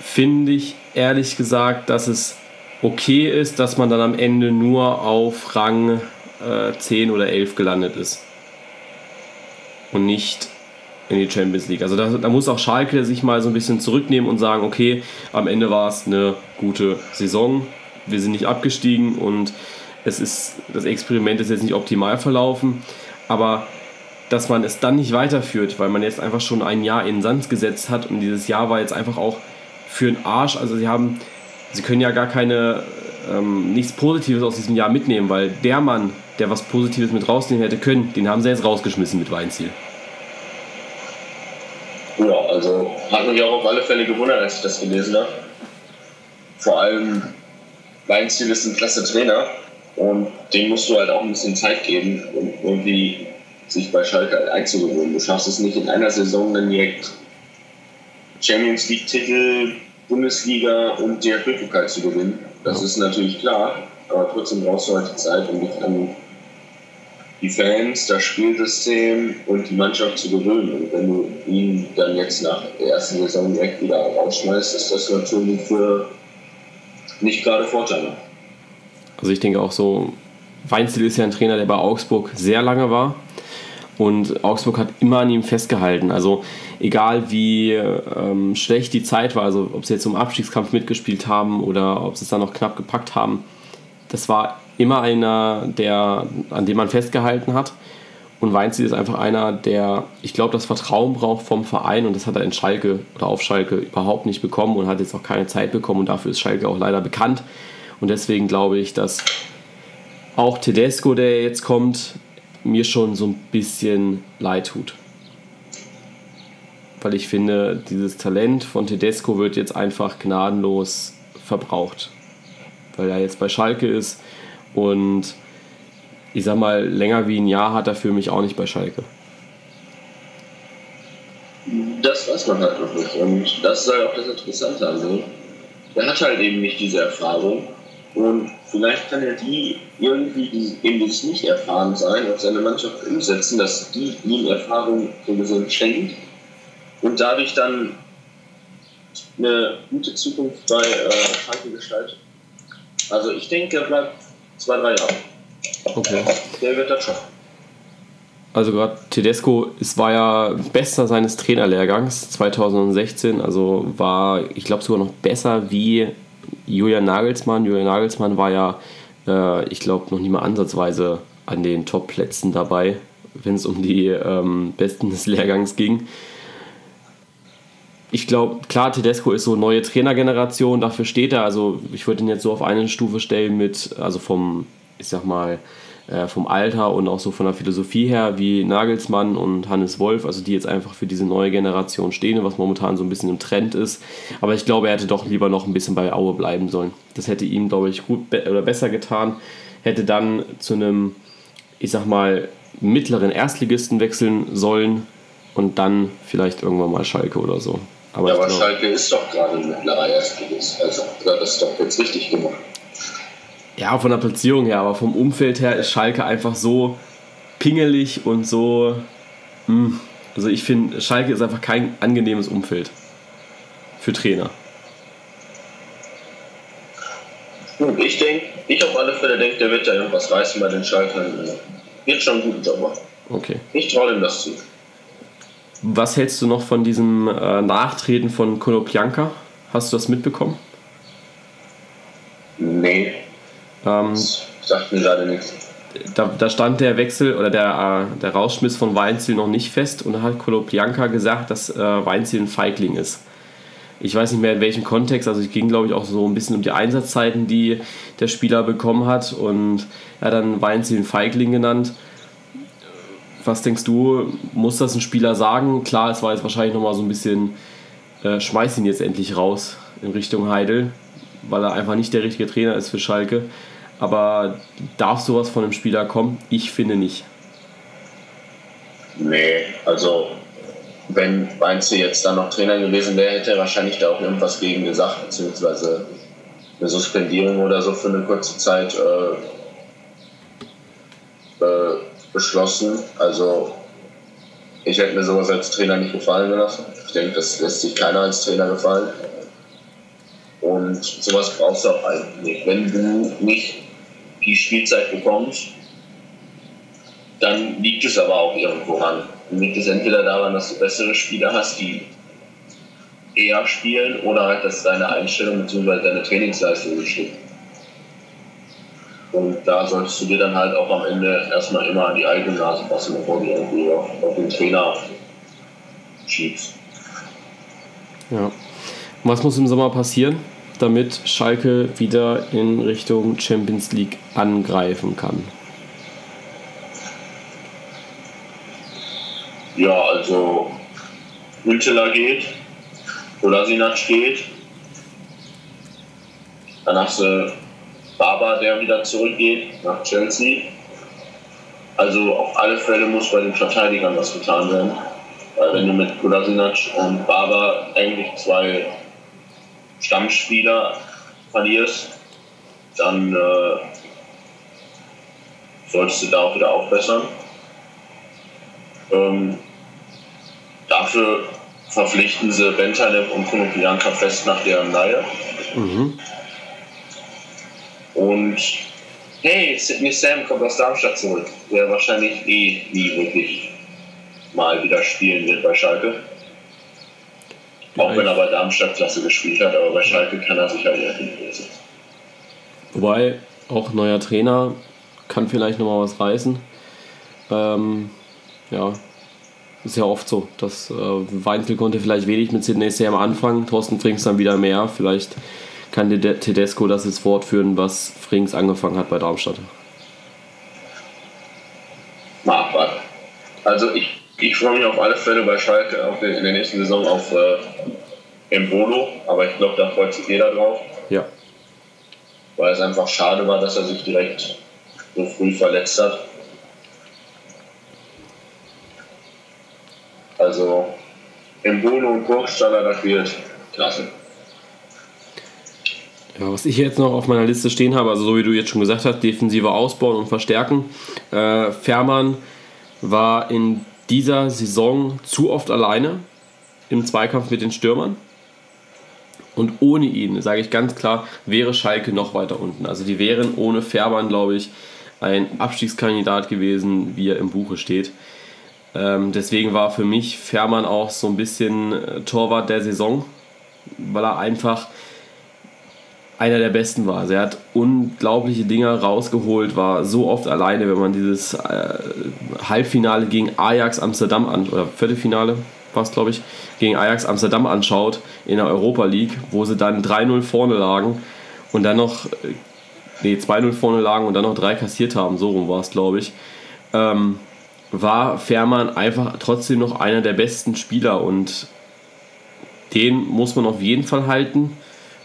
finde ich ehrlich gesagt, dass es okay ist, dass man dann am Ende nur auf Rang äh, 10 oder 11 gelandet ist. Und nicht in die Champions League. Also da, da, muss auch Schalke sich mal so ein bisschen zurücknehmen und sagen, okay, am Ende war es eine gute Saison, wir sind nicht abgestiegen und es ist, das Experiment ist jetzt nicht optimal verlaufen, aber dass man es dann nicht weiterführt, weil man jetzt einfach schon ein Jahr in den Sand gesetzt hat und dieses Jahr war jetzt einfach auch für den Arsch, also sie haben, sie können ja gar keine, ähm, nichts Positives aus diesem Jahr mitnehmen, weil der Mann, der was Positives mit rausnehmen hätte können, den haben sie jetzt rausgeschmissen mit Weinziel. Ja, also hat mich auch auf alle Fälle gewundert, als ich das gelesen habe. Vor allem, Weinziel ist ein klasse Trainer und dem musst du halt auch ein bisschen Zeit geben, um irgendwie sich bei Schalke halt einzugewöhnen. Du schaffst es nicht in einer Saison dann direkt Champions League-Titel, Bundesliga und DFB-Pokal zu gewinnen. Das ist natürlich klar, aber trotzdem brauchst du halt die Zeit, um dich an die Fans, das Spielsystem und die Mannschaft zu gewöhnen. Und wenn du ihn dann jetzt nach der ersten Saison direkt wieder rausschmeißt, ist das natürlich für nicht gerade Vorteile. Also ich denke auch so, Weinzel ist ja ein Trainer, der bei Augsburg sehr lange war. Und Augsburg hat immer an ihm festgehalten. Also egal wie ähm, schlecht die Zeit war, also ob sie jetzt im Abstiegskampf mitgespielt haben oder ob sie es dann noch knapp gepackt haben, das war immer einer, der, an dem man festgehalten hat. Und Weinziel ist einfach einer, der, ich glaube, das Vertrauen braucht vom Verein und das hat er in Schalke oder auf Schalke überhaupt nicht bekommen und hat jetzt auch keine Zeit bekommen und dafür ist Schalke auch leider bekannt. Und deswegen glaube ich, dass auch Tedesco, der jetzt kommt, mir schon so ein bisschen leid tut. Weil ich finde, dieses Talent von Tedesco wird jetzt einfach gnadenlos verbraucht. Weil er jetzt bei Schalke ist und ich sag mal, länger wie ein Jahr hat er für mich auch nicht bei Schalke. Das weiß man halt noch nicht. Und das ist halt auch das Interessante an also, Er hat halt eben nicht diese Erfahrung. Und vielleicht kann er die irgendwie, eben dieses Nicht-Erfahren-Sein auf seine Mannschaft umsetzen, dass die ihm Erfahrung sowieso schenkt und dadurch dann eine gute Zukunft bei äh, Schalke gestaltet. Also ich denke, er bleibt Zwei, drei Jahre. Okay. Der wird das schaffen. Also gerade Tedesco es war ja bester seines Trainerlehrgangs 2016, also war, ich glaube, sogar noch besser wie Julian Nagelsmann. Julian Nagelsmann war ja, äh, ich glaube, noch nie mal ansatzweise an den Top-Plätzen dabei, wenn es um die ähm, Besten des Lehrgangs ging ich glaube, klar, Tedesco ist so neue Trainergeneration, dafür steht er. Also ich würde ihn jetzt so auf eine Stufe stellen mit, also vom, ich sag mal, vom Alter und auch so von der Philosophie her, wie Nagelsmann und Hannes Wolf, also die jetzt einfach für diese neue Generation stehen, was momentan so ein bisschen im Trend ist. Aber ich glaube, er hätte doch lieber noch ein bisschen bei Aue bleiben sollen. Das hätte ihm, glaube ich, gut be oder besser getan. Hätte dann zu einem, ich sag mal, mittleren Erstligisten wechseln sollen und dann vielleicht irgendwann mal Schalke oder so. Aber, ja, aber glaub, Schalke ist doch gerade ein mittlerer Erstligist. Also das ist doch jetzt richtig gemacht. Ja, von der Platzierung her, aber vom Umfeld her ist Schalke einfach so pingelig und so. Mh. Hm, also ich finde, Schalke ist einfach kein angenehmes Umfeld für Trainer. Ich denke, ich auf alle Fälle denke, der wird da irgendwas reißen bei den Schaltern. Wird schon einen guten Job machen. Okay. Ich traue ihm das zu. Was hältst du noch von diesem äh, Nachtreten von Konopianka? Hast du das mitbekommen? Nee. Ähm, das sagt mir gerade nichts. Da, da, stand der Wechsel oder der, äh, der Rausschmiss von Weinziel noch nicht fest und da hat Konopianka gesagt, dass äh, Weinziel ein Feigling ist. Ich weiß nicht mehr in welchem Kontext, also es ging glaube ich auch so ein bisschen um die Einsatzzeiten, die der Spieler bekommen hat und er hat dann Weinziel ein Feigling genannt was denkst du, muss das ein Spieler sagen? Klar, es war jetzt wahrscheinlich nochmal so ein bisschen, äh, schmeiß ihn jetzt endlich raus in Richtung Heidel, weil er einfach nicht der richtige Trainer ist für Schalke. Aber darf sowas von einem Spieler kommen? Ich finde nicht. Nee, also wenn Weinze jetzt dann noch Trainer gewesen wäre, hätte er wahrscheinlich da auch irgendwas gegen gesagt, beziehungsweise eine Suspendierung oder so für eine kurze Zeit äh, äh, beschlossen. Also ich hätte mir sowas als Trainer nicht gefallen gelassen. Ich denke, das lässt sich keiner als Trainer gefallen. Und sowas brauchst du auch eigentlich nicht. Wenn du nicht die Spielzeit bekommst, dann liegt es aber auch irgendwo an. Dann liegt es entweder daran, dass du bessere Spieler hast, die eher spielen, oder halt, dass deine Einstellung bzw. deine Trainingsleistung stimmt. Und da solltest du dir dann halt auch am Ende erstmal immer an die eigene Nase passen, bevor du irgendwie auf, auf den Trainer schiebst. Ja. Was muss im Sommer passieren, damit Schalke wieder in Richtung Champions League angreifen kann? Ja, also Münchener geht, Kolasinac geht, dann hast du Baba, der wieder zurückgeht nach Chelsea. Also auf alle Fälle muss bei den Verteidigern was getan werden. Weil wenn du mit Kolasinac und Baba eigentlich zwei Stammspieler verlierst, dann äh, solltest du da auch wieder aufbessern. Ähm, dafür verpflichten sie Bentaleb und Konopianka fest nach deren Leihe. Mhm. Und hey, Sidney Sam kommt aus Darmstadt zurück, der wahrscheinlich eh nie wirklich mal wieder spielen wird bei Schalke. Auch wenn er bei Darmstadt Klasse gespielt hat, aber bei Schalke kann er sich halt lesen. Wobei, auch neuer Trainer kann vielleicht nochmal was reißen. Ähm, ja, ist ja oft so, dass äh, Weinzel konnte vielleicht wenig mit Sidney Sam anfangen, Thorsten Frings dann wieder mehr. Vielleicht kann Tedesco das jetzt fortführen, was Frings angefangen hat bei Darmstadt? Mal abwarten. Also ich, ich freue mich auf alle Fälle bei Schalke auch in der nächsten Saison auf äh, Embolo, aber ich glaube, da freut sich jeder drauf. Ja. Weil es einfach schade war, dass er sich direkt so früh verletzt hat. Also Embolo und Burgstaller, das wird klasse. Ja, was ich jetzt noch auf meiner Liste stehen habe, also so wie du jetzt schon gesagt hast, defensive ausbauen und verstärken. Äh, Fährmann war in dieser Saison zu oft alleine im Zweikampf mit den Stürmern. Und ohne ihn, sage ich ganz klar, wäre Schalke noch weiter unten. Also die wären ohne Fährmann, glaube ich, ein Abstiegskandidat gewesen, wie er im Buche steht. Ähm, deswegen war für mich Fährmann auch so ein bisschen äh, Torwart der Saison, weil er einfach einer der besten war. Er hat unglaubliche Dinge rausgeholt, war so oft alleine, wenn man dieses äh, Halbfinale gegen Ajax Amsterdam an oder Viertelfinale war es glaube ich, gegen Ajax Amsterdam anschaut in der Europa League, wo sie dann 3-0 vorne lagen und dann noch, äh, nee, 2-0 vorne lagen und dann noch drei kassiert haben, so rum war es glaube ich, ähm, war Fährmann einfach trotzdem noch einer der besten Spieler und den muss man auf jeden Fall halten.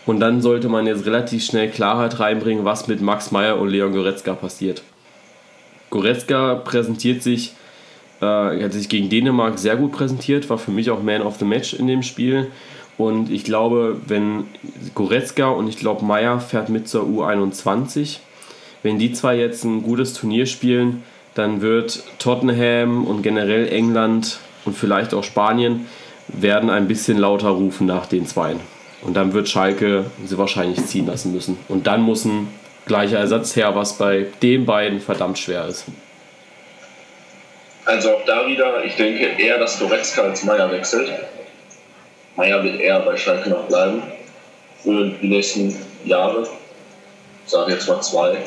Und dann sollte man jetzt relativ schnell Klarheit reinbringen, was mit Max Meyer und Leon Goretzka passiert. Goretzka präsentiert sich, äh, hat sich gegen Dänemark sehr gut präsentiert, war für mich auch Man of the Match in dem Spiel. Und ich glaube, wenn Goretzka und ich glaube Meyer fährt mit zur U21, wenn die zwei jetzt ein gutes Turnier spielen, dann wird Tottenham und generell England und vielleicht auch Spanien werden ein bisschen lauter rufen nach den Zweien. Und dann wird Schalke sie wahrscheinlich ziehen lassen müssen. Und dann muss ein gleicher Ersatz her, was bei den beiden verdammt schwer ist. Also auch da wieder, ich denke eher, dass Goretzka als Meier wechselt. Meier wird eher bei Schalke noch bleiben für die nächsten Jahre. Ich sage jetzt mal zwei.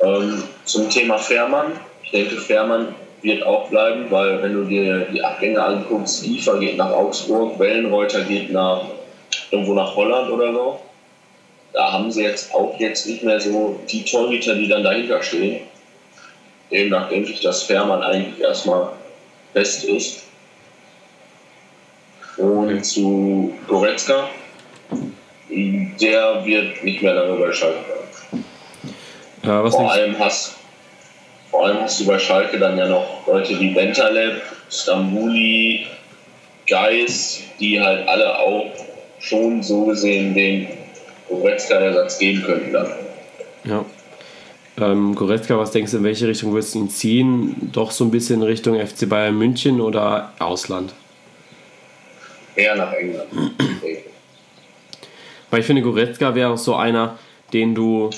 Ähm, zum Thema Fährmann. Ich denke, Fährmann wird auch bleiben, weil wenn du dir die Abgänge anguckst, Liefer geht nach Augsburg, Wellenreuter geht nach irgendwo nach Holland oder so. Da haben sie jetzt auch jetzt nicht mehr so die Torhüter, die dann dahinter stehen. Demnach denke ich, dass Fährmann eigentlich erstmal fest ist. Und zu Goretzka, der wird nicht mehr lange bei Schalke bleiben. Ja, vor, allem hast, vor allem hast du bei Schalke dann ja noch Leute wie Bentaleb, Stambuli, Geis, die halt alle auch schon so gesehen den Goretzka-Ersatz geben könnten dann. Ja. Ähm, Goretzka, was denkst du, in welche Richtung würdest du ihn ziehen? Doch so ein bisschen Richtung FC Bayern München oder Ausland? Eher nach England. [clears throat] Weil ich finde, Goretzka wäre auch so einer, den du.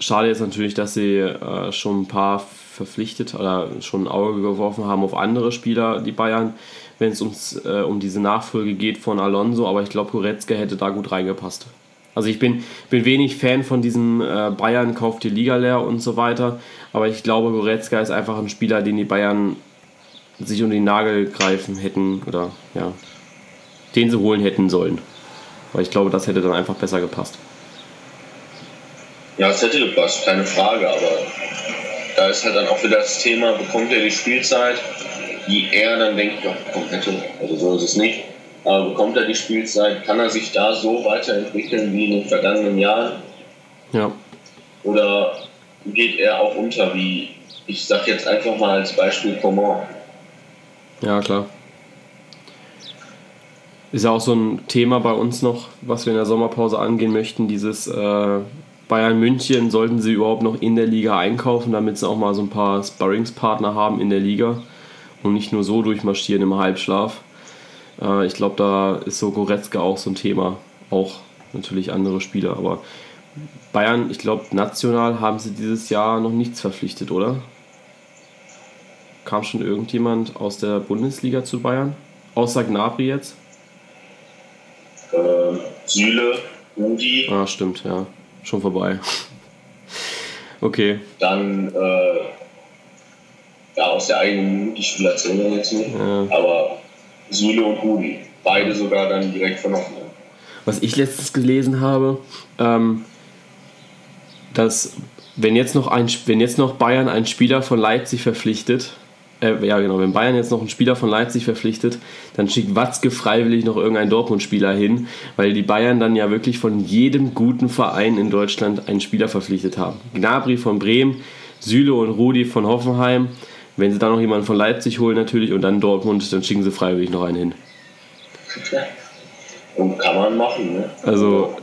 Schade ist natürlich, dass sie äh, schon ein paar verpflichtet oder schon ein Auge geworfen haben auf andere Spieler, die Bayern, wenn es äh, um diese Nachfolge geht von Alonso. Aber ich glaube, Goretzka hätte da gut reingepasst. Also ich bin, bin wenig Fan von diesem äh, Bayern kauft die Liga leer und so weiter, aber ich glaube, Goretzka ist einfach ein Spieler, den die Bayern sich um den Nagel greifen hätten oder ja, den sie holen hätten sollen. Weil ich glaube, das hätte dann einfach besser gepasst. Ja, es hätte gepasst, keine Frage, aber da ist halt dann auch wieder das Thema, bekommt er die Spielzeit, die er dann denkt, ja, bekommen hätte. Also so ist es nicht. Aber bekommt er die Spielzeit? Kann er sich da so weiterentwickeln wie in den vergangenen Jahren? Ja. Oder geht er auch unter wie, ich sag jetzt einfach mal als Beispiel Coman? Ja, klar. Ist ja auch so ein Thema bei uns noch, was wir in der Sommerpause angehen möchten, dieses äh, Bayern München, sollten sie überhaupt noch in der Liga einkaufen, damit sie auch mal so ein paar Sparringspartner haben in der Liga und nicht nur so durchmarschieren im Halbschlaf. Äh, ich glaube, da ist so Goretzka auch so ein Thema. Auch natürlich andere Spieler, aber Bayern, ich glaube, national haben sie dieses Jahr noch nichts verpflichtet, oder? Kam schon irgendjemand aus der Bundesliga zu Bayern? Außer Gnabry jetzt? Äh, Süle, Rudi. Ah, stimmt, ja. Schon vorbei. [laughs] okay. Dann äh, aus der eigenen Jugendspieler jetzt nicht. Ja. Aber Süle und Rudi. Beide sogar dann direkt von Hoffenheim. Was ich letztens gelesen habe, ähm, dass wenn jetzt, noch ein, wenn jetzt noch Bayern einen Spieler von Leipzig verpflichtet, äh, ja genau, wenn Bayern jetzt noch einen Spieler von Leipzig verpflichtet, dann schickt Watzke freiwillig noch irgendeinen Dortmund-Spieler hin, weil die Bayern dann ja wirklich von jedem guten Verein in Deutschland einen Spieler verpflichtet haben. Gnabry von Bremen, Süle und Rudi von Hoffenheim. Wenn sie dann noch jemanden von Leipzig holen natürlich und dann Dortmund, dann schicken sie freiwillig noch einen hin. Und kann man machen, ne? Also,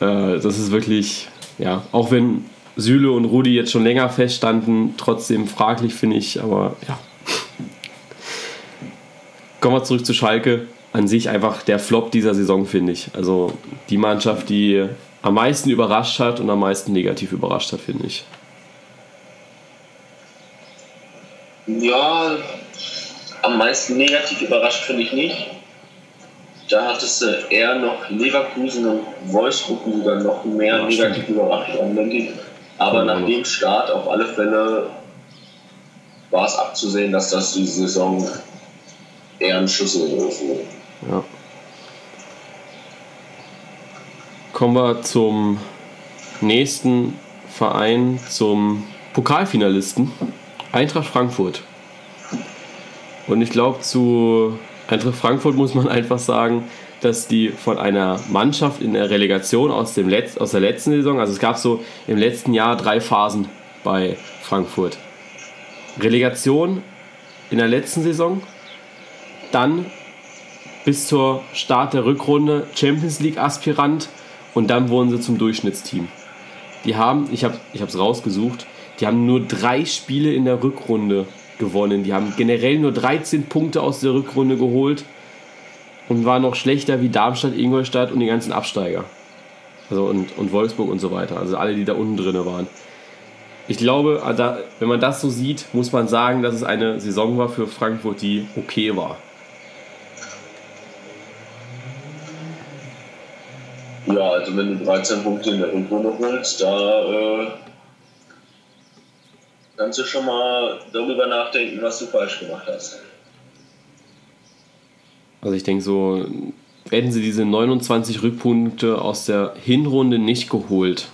äh, das ist wirklich, ja, auch wenn Süle und Rudi jetzt schon länger feststanden, trotzdem fraglich, finde ich, aber ja. Kommen wir zurück zu Schalke. An sich einfach der Flop dieser Saison, finde ich. Also die Mannschaft, die am meisten überrascht hat und am meisten negativ überrascht hat, finde ich. Ja, am meisten negativ überrascht finde ich nicht. Da hattest du eher noch Leverkusen und Wolfsburg, die sogar noch mehr ja, negativ überrascht haben, denke ich. Aber nach dem Start auf alle Fälle war es abzusehen, dass das diese Saison eher ein Schlüssel wird. Ja. Kommen wir zum nächsten Verein, zum Pokalfinalisten. Eintracht Frankfurt. Und ich glaube, zu Eintracht Frankfurt muss man [laughs] einfach sagen, dass die von einer Mannschaft in der Relegation aus, dem Letz-, aus der letzten Saison, also es gab so im letzten Jahr drei Phasen bei Frankfurt. Relegation in der letzten Saison, dann bis zur Start der Rückrunde Champions League Aspirant und dann wurden sie zum Durchschnittsteam. Die haben, ich habe es rausgesucht, die haben nur drei Spiele in der Rückrunde gewonnen. Die haben generell nur 13 Punkte aus der Rückrunde geholt. und war noch schlechter wie Darmstadt, Ingolstadt und die ganzen Absteiger. Also und, und Wolfsburg und so weiter. Also alle, die da unten drin waren. Ich glaube, da, wenn man das so sieht, muss man sagen, dass es eine Saison war für Frankfurt, die okay war. Ja, also wenn du 13 Punkte in der Rückrunde holst, da äh, kannst du schon mal darüber nachdenken, was du falsch gemacht hast. Also ich denke so, hätten sie diese 29 Rückpunkte aus der Hinrunde nicht geholt,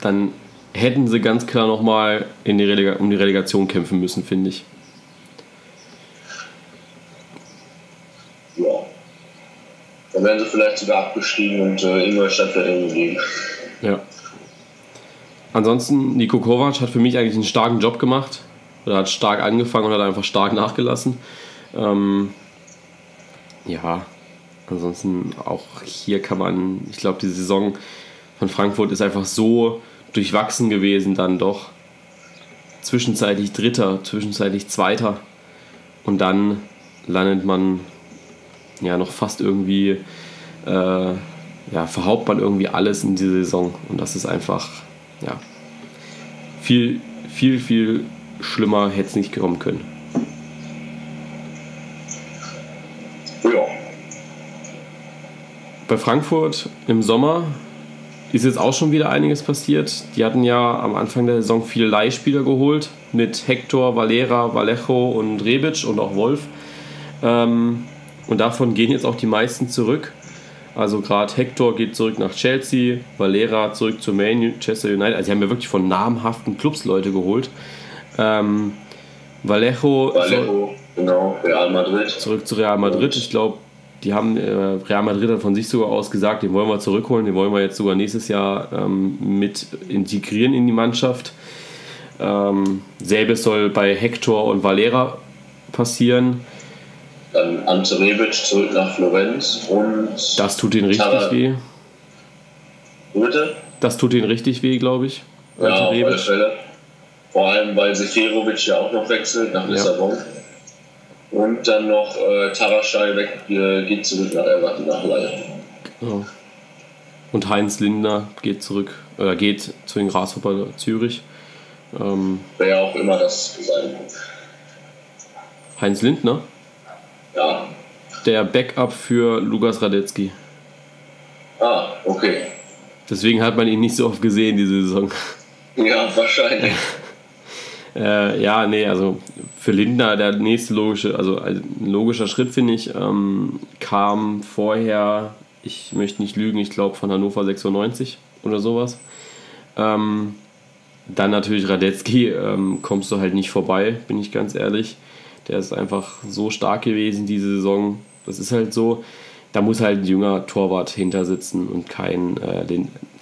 dann hätten sie ganz klar nochmal um die Relegation kämpfen müssen, finde ich. Dann wären sie vielleicht sogar abgestiegen und äh, Ingolstadt wäre geblieben. Ja. Ansonsten, Nico Kovac hat für mich eigentlich einen starken Job gemacht. Oder hat stark angefangen und hat einfach stark nachgelassen. Ähm, ja, ansonsten auch hier kann man, ich glaube, die Saison von Frankfurt ist einfach so durchwachsen gewesen, dann doch. Zwischenzeitlich Dritter, zwischenzeitlich Zweiter. Und dann landet man ja noch fast irgendwie, äh, ja, verhaupt man irgendwie alles in dieser Saison. Und das ist einfach, ja, viel, viel, viel schlimmer hätte es nicht kommen können. Ja. Bei Frankfurt im Sommer ist jetzt auch schon wieder einiges passiert. Die hatten ja am Anfang der Saison viele Leihspieler geholt mit Hector, Valera, Vallejo und Rebic und auch Wolf. Ähm, und davon gehen jetzt auch die meisten zurück. Also gerade Hector geht zurück nach Chelsea, Valera zurück zu Manchester United. Also sie haben ja wirklich von namhaften Clubs Leute geholt. Ähm, Vallejo, Vallejo genau, Real Madrid. Zurück zu Real Madrid. Ich glaube, die haben äh, Real Madrid hat von sich sogar aus gesagt, den wollen wir zurückholen, den wollen wir jetzt sogar nächstes Jahr ähm, mit integrieren in die Mannschaft. Ähm, selbes soll bei Hector und Valera passieren. Dann Ante Rebic zurück nach Florenz und. Das tut ihn richtig Tara weh. Bitte? Das tut ihn richtig weh, glaube ich. Ja, auf alle Fälle. Vor allem, weil Seferovic ja auch noch wechselt nach Lissabon. Ja. Und dann noch äh, Taraschai weg, äh, geht zurück nach Everton, nach Leihe. Genau. Und Heinz Lindner geht zurück, oder äh, geht zu den Grashopper Zürich. Ähm, Wer auch immer das sein Heinz Lindner? Ja. Der Backup für Lukas Radetzky. Ah, okay. Deswegen hat man ihn nicht so oft gesehen diese Saison. Ja, wahrscheinlich. [laughs] äh, ja, nee, also für Lindner der nächste logische, also ein logischer Schritt finde ich, ähm, kam vorher, ich möchte nicht lügen, ich glaube von Hannover 96 oder sowas. Ähm, dann natürlich Radetzky, ähm, kommst du halt nicht vorbei, bin ich ganz ehrlich. Der ist einfach so stark gewesen diese Saison. Das ist halt so. Da muss halt ein junger Torwart hinter sitzen und kein äh,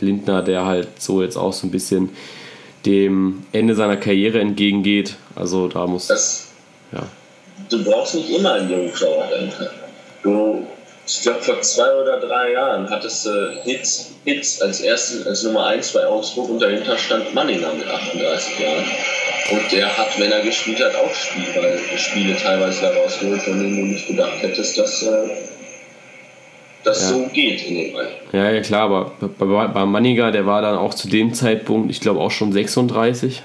Lindner, der halt so jetzt auch so ein bisschen dem Ende seiner Karriere entgegengeht. Also da muss. Das, ja. Du brauchst nicht immer einen jungen Torwart. Du, ich glaube, vor zwei oder drei Jahren hattest du äh, Hits, Hits als, ersten, als Nummer 1 bei Augsburg und dahinter stand Manninger mit 38 Jahren. Und der hat, wenn er gespielt hat, auch Spiel, Spiele teilweise daraus geholt, von denen du nicht gedacht hättest, dass äh, das ja. so geht in dem Alter. Ja, ja, klar, aber bei, bei Manniger, der war dann auch zu dem Zeitpunkt, ich glaube auch schon 36.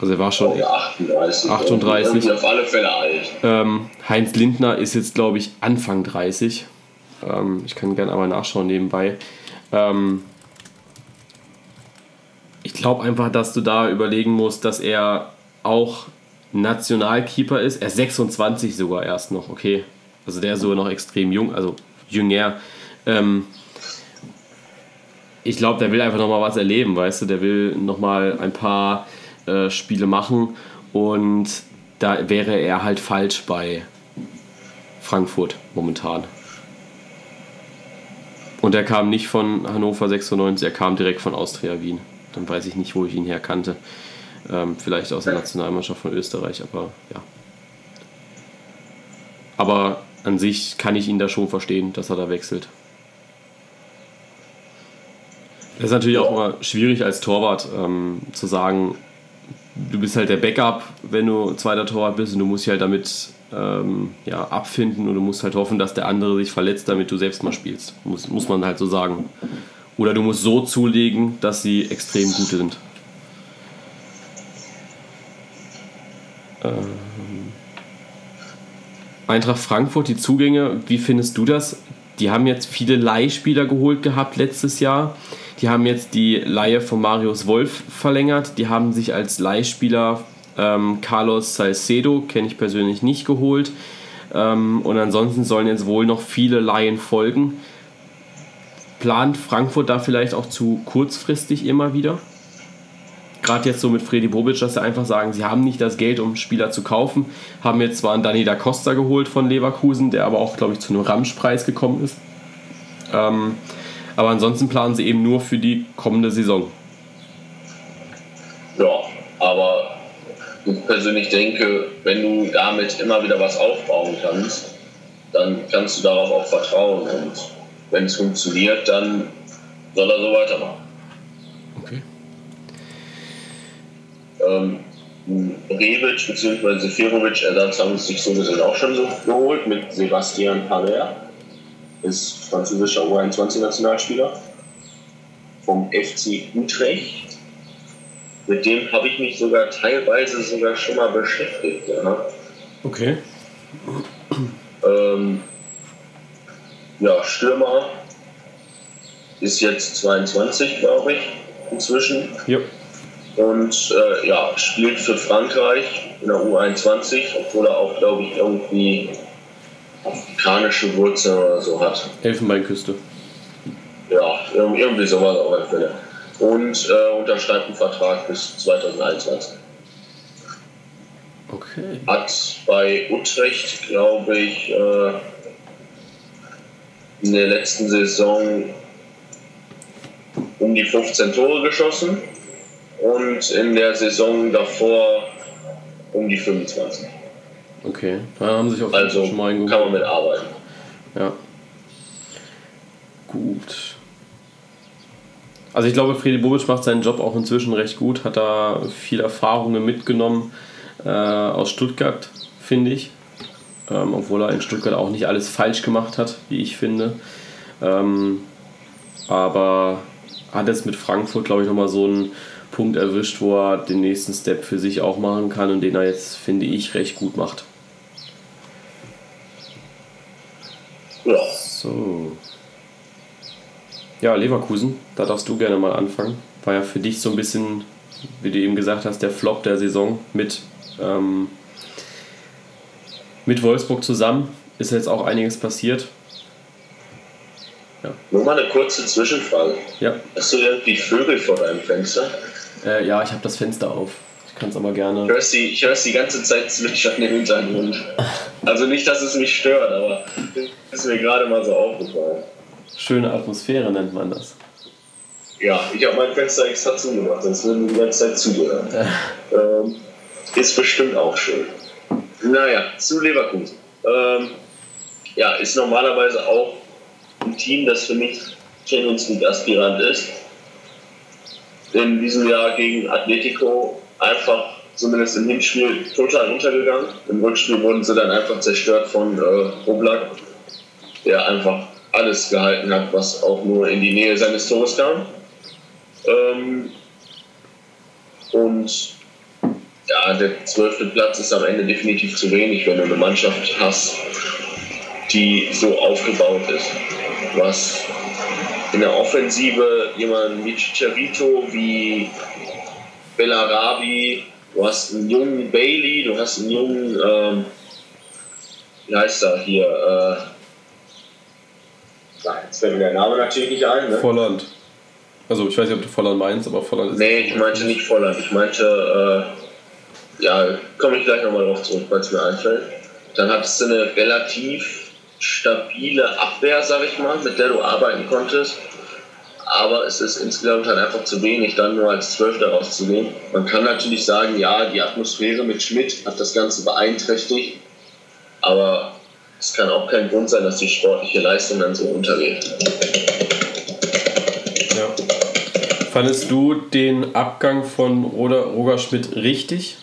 Also er war schon oh, ja, 38. 38. Irgendwie auf alle Fälle alt. Ähm, Heinz Lindner ist jetzt, glaube ich, Anfang 30. Ähm, ich kann gerne aber nachschauen nebenbei. Ähm, ich glaube einfach, dass du da überlegen musst, dass er auch Nationalkeeper ist. Er ist 26 sogar erst noch, okay. Also der ist sogar noch extrem jung, also jünger. Ähm, ich glaube, der will einfach nochmal was erleben, weißt du? Der will nochmal ein paar äh, Spiele machen und da wäre er halt falsch bei Frankfurt momentan. Und er kam nicht von Hannover 96, er kam direkt von Austria Wien dann weiß ich nicht, wo ich ihn herkannte. Ähm, vielleicht aus der Nationalmannschaft von Österreich, aber ja. Aber an sich kann ich ihn da schon verstehen, dass er da wechselt. Das ist natürlich auch immer schwierig als Torwart ähm, zu sagen, du bist halt der Backup, wenn du zweiter Torwart bist und du musst dich halt damit ähm, ja, abfinden und du musst halt hoffen, dass der andere sich verletzt, damit du selbst mal spielst. Muss, muss man halt so sagen. Oder du musst so zulegen, dass sie extrem gut sind. Ähm, Eintracht Frankfurt, die Zugänge, wie findest du das? Die haben jetzt viele Leihspieler geholt gehabt letztes Jahr. Die haben jetzt die Leihe von Marius Wolf verlängert. Die haben sich als Leihspieler ähm, Carlos Salcedo, kenne ich persönlich nicht, geholt. Ähm, und ansonsten sollen jetzt wohl noch viele Laien folgen. Plant Frankfurt da vielleicht auch zu kurzfristig immer wieder? Gerade jetzt so mit Freddy Bobic, dass sie einfach sagen, sie haben nicht das Geld, um Spieler zu kaufen. Haben jetzt zwar einen Dani da Costa geholt von Leverkusen, der aber auch, glaube ich, zu einem Ramschpreis gekommen ist. Ähm, aber ansonsten planen sie eben nur für die kommende Saison. Ja, aber ich persönlich denke, wenn du damit immer wieder was aufbauen kannst, dann kannst du darauf auch vertrauen. Und wenn es funktioniert, dann soll er so weitermachen. Okay. Ähm, Rebic bzw. Seferovic Ersatz haben sich so gesehen auch schon so geholt mit Sebastian Haller, ist französischer U21-Nationalspieler vom FC Utrecht mit dem habe ich mich sogar teilweise sogar schon mal beschäftigt. Ja. Okay. Ähm, ja, Stürmer ist jetzt 22, glaube ich, inzwischen. Ja. Und äh, ja, spielt für Frankreich in der U21, obwohl er auch, glaube ich, irgendwie afrikanische Wurzeln oder so hat. Elfenbeinküste. Ja, irgendwie sowas auf alle Fälle und äh, unterschreibt einen Vertrag bis 2021. Okay. Hat bei Utrecht, glaube ich, äh, in der letzten Saison um die 15 Tore geschossen und in der Saison davor um die 25. Okay, da haben sich auf also schon mal eingeholt. kann man mitarbeiten. Ja. Gut. Also ich glaube, Friedi Bobic macht seinen Job auch inzwischen recht gut, hat da viel Erfahrungen mitgenommen äh, aus Stuttgart, finde ich. Ähm, obwohl er in Stuttgart auch nicht alles falsch gemacht hat, wie ich finde. Ähm, aber hat jetzt mit Frankfurt, glaube ich, nochmal so einen Punkt erwischt, wo er den nächsten Step für sich auch machen kann und den er jetzt, finde ich, recht gut macht. Ja. So. Ja, Leverkusen, da darfst du gerne mal anfangen. War ja für dich so ein bisschen, wie du eben gesagt hast, der Flop der Saison mit, ähm, mit Wolfsburg zusammen. Ist jetzt auch einiges passiert. Ja. Nur mal eine kurze Zwischenfrage. Ja. Hast du irgendwie Vögel vor deinem Fenster? Äh, ja, ich habe das Fenster auf. Ich kann es aber gerne. Ich höre sie, ich hör sie die ganze Zeit zwitschern im Hintergrund. Also nicht, dass es mich stört, aber es ist mir gerade mal so aufgefallen. Schöne Atmosphäre nennt man das. Ja, ich habe mein Fenster extra zugemacht, sonst würden wir die ganze Zeit zugehören. ähm, ist bestimmt auch schön. Naja, zu Leverkusen. Ähm, ja, ist normalerweise auch ein Team, das für mich Champions League Aspirant ist. In diesem Jahr gegen Atletico einfach, zumindest im Hinspiel, total untergegangen. Im Rückspiel wurden sie dann einfach zerstört von äh, Oblak, der einfach alles gehalten hat, was auch nur in die Nähe seines Tores kam. Ähm, und ja, der zwölfte Platz ist am Ende definitiv zu wenig, wenn du eine Mannschaft hast, die so aufgebaut ist. Was in der Offensive jemand wie Chicharito, wie Bellarabi, du hast einen jungen Bailey, du hast einen jungen, ähm, wie heißt er hier, äh, Jetzt fällt mir der Name natürlich nicht ein. Ne? Volland. Also ich weiß nicht, ob du Volland meinst, aber Volland ist. Nee, ich meinte nicht Volland. Ich meinte, äh, ja, komme ich gleich nochmal drauf zurück, falls mir einfällt. Dann hattest du eine relativ stabile Abwehr, sag ich mal, mit der du arbeiten konntest. Aber es ist insgesamt halt einfach zu wenig, dann nur als Zwölfter rauszugehen. Man kann natürlich sagen, ja, die Atmosphäre mit Schmidt hat das Ganze beeinträchtigt. Aber es kann auch kein Grund sein, dass die sportliche Leistung dann so untergeht. Ja. Fandest du den Abgang von Roger Schmidt richtig?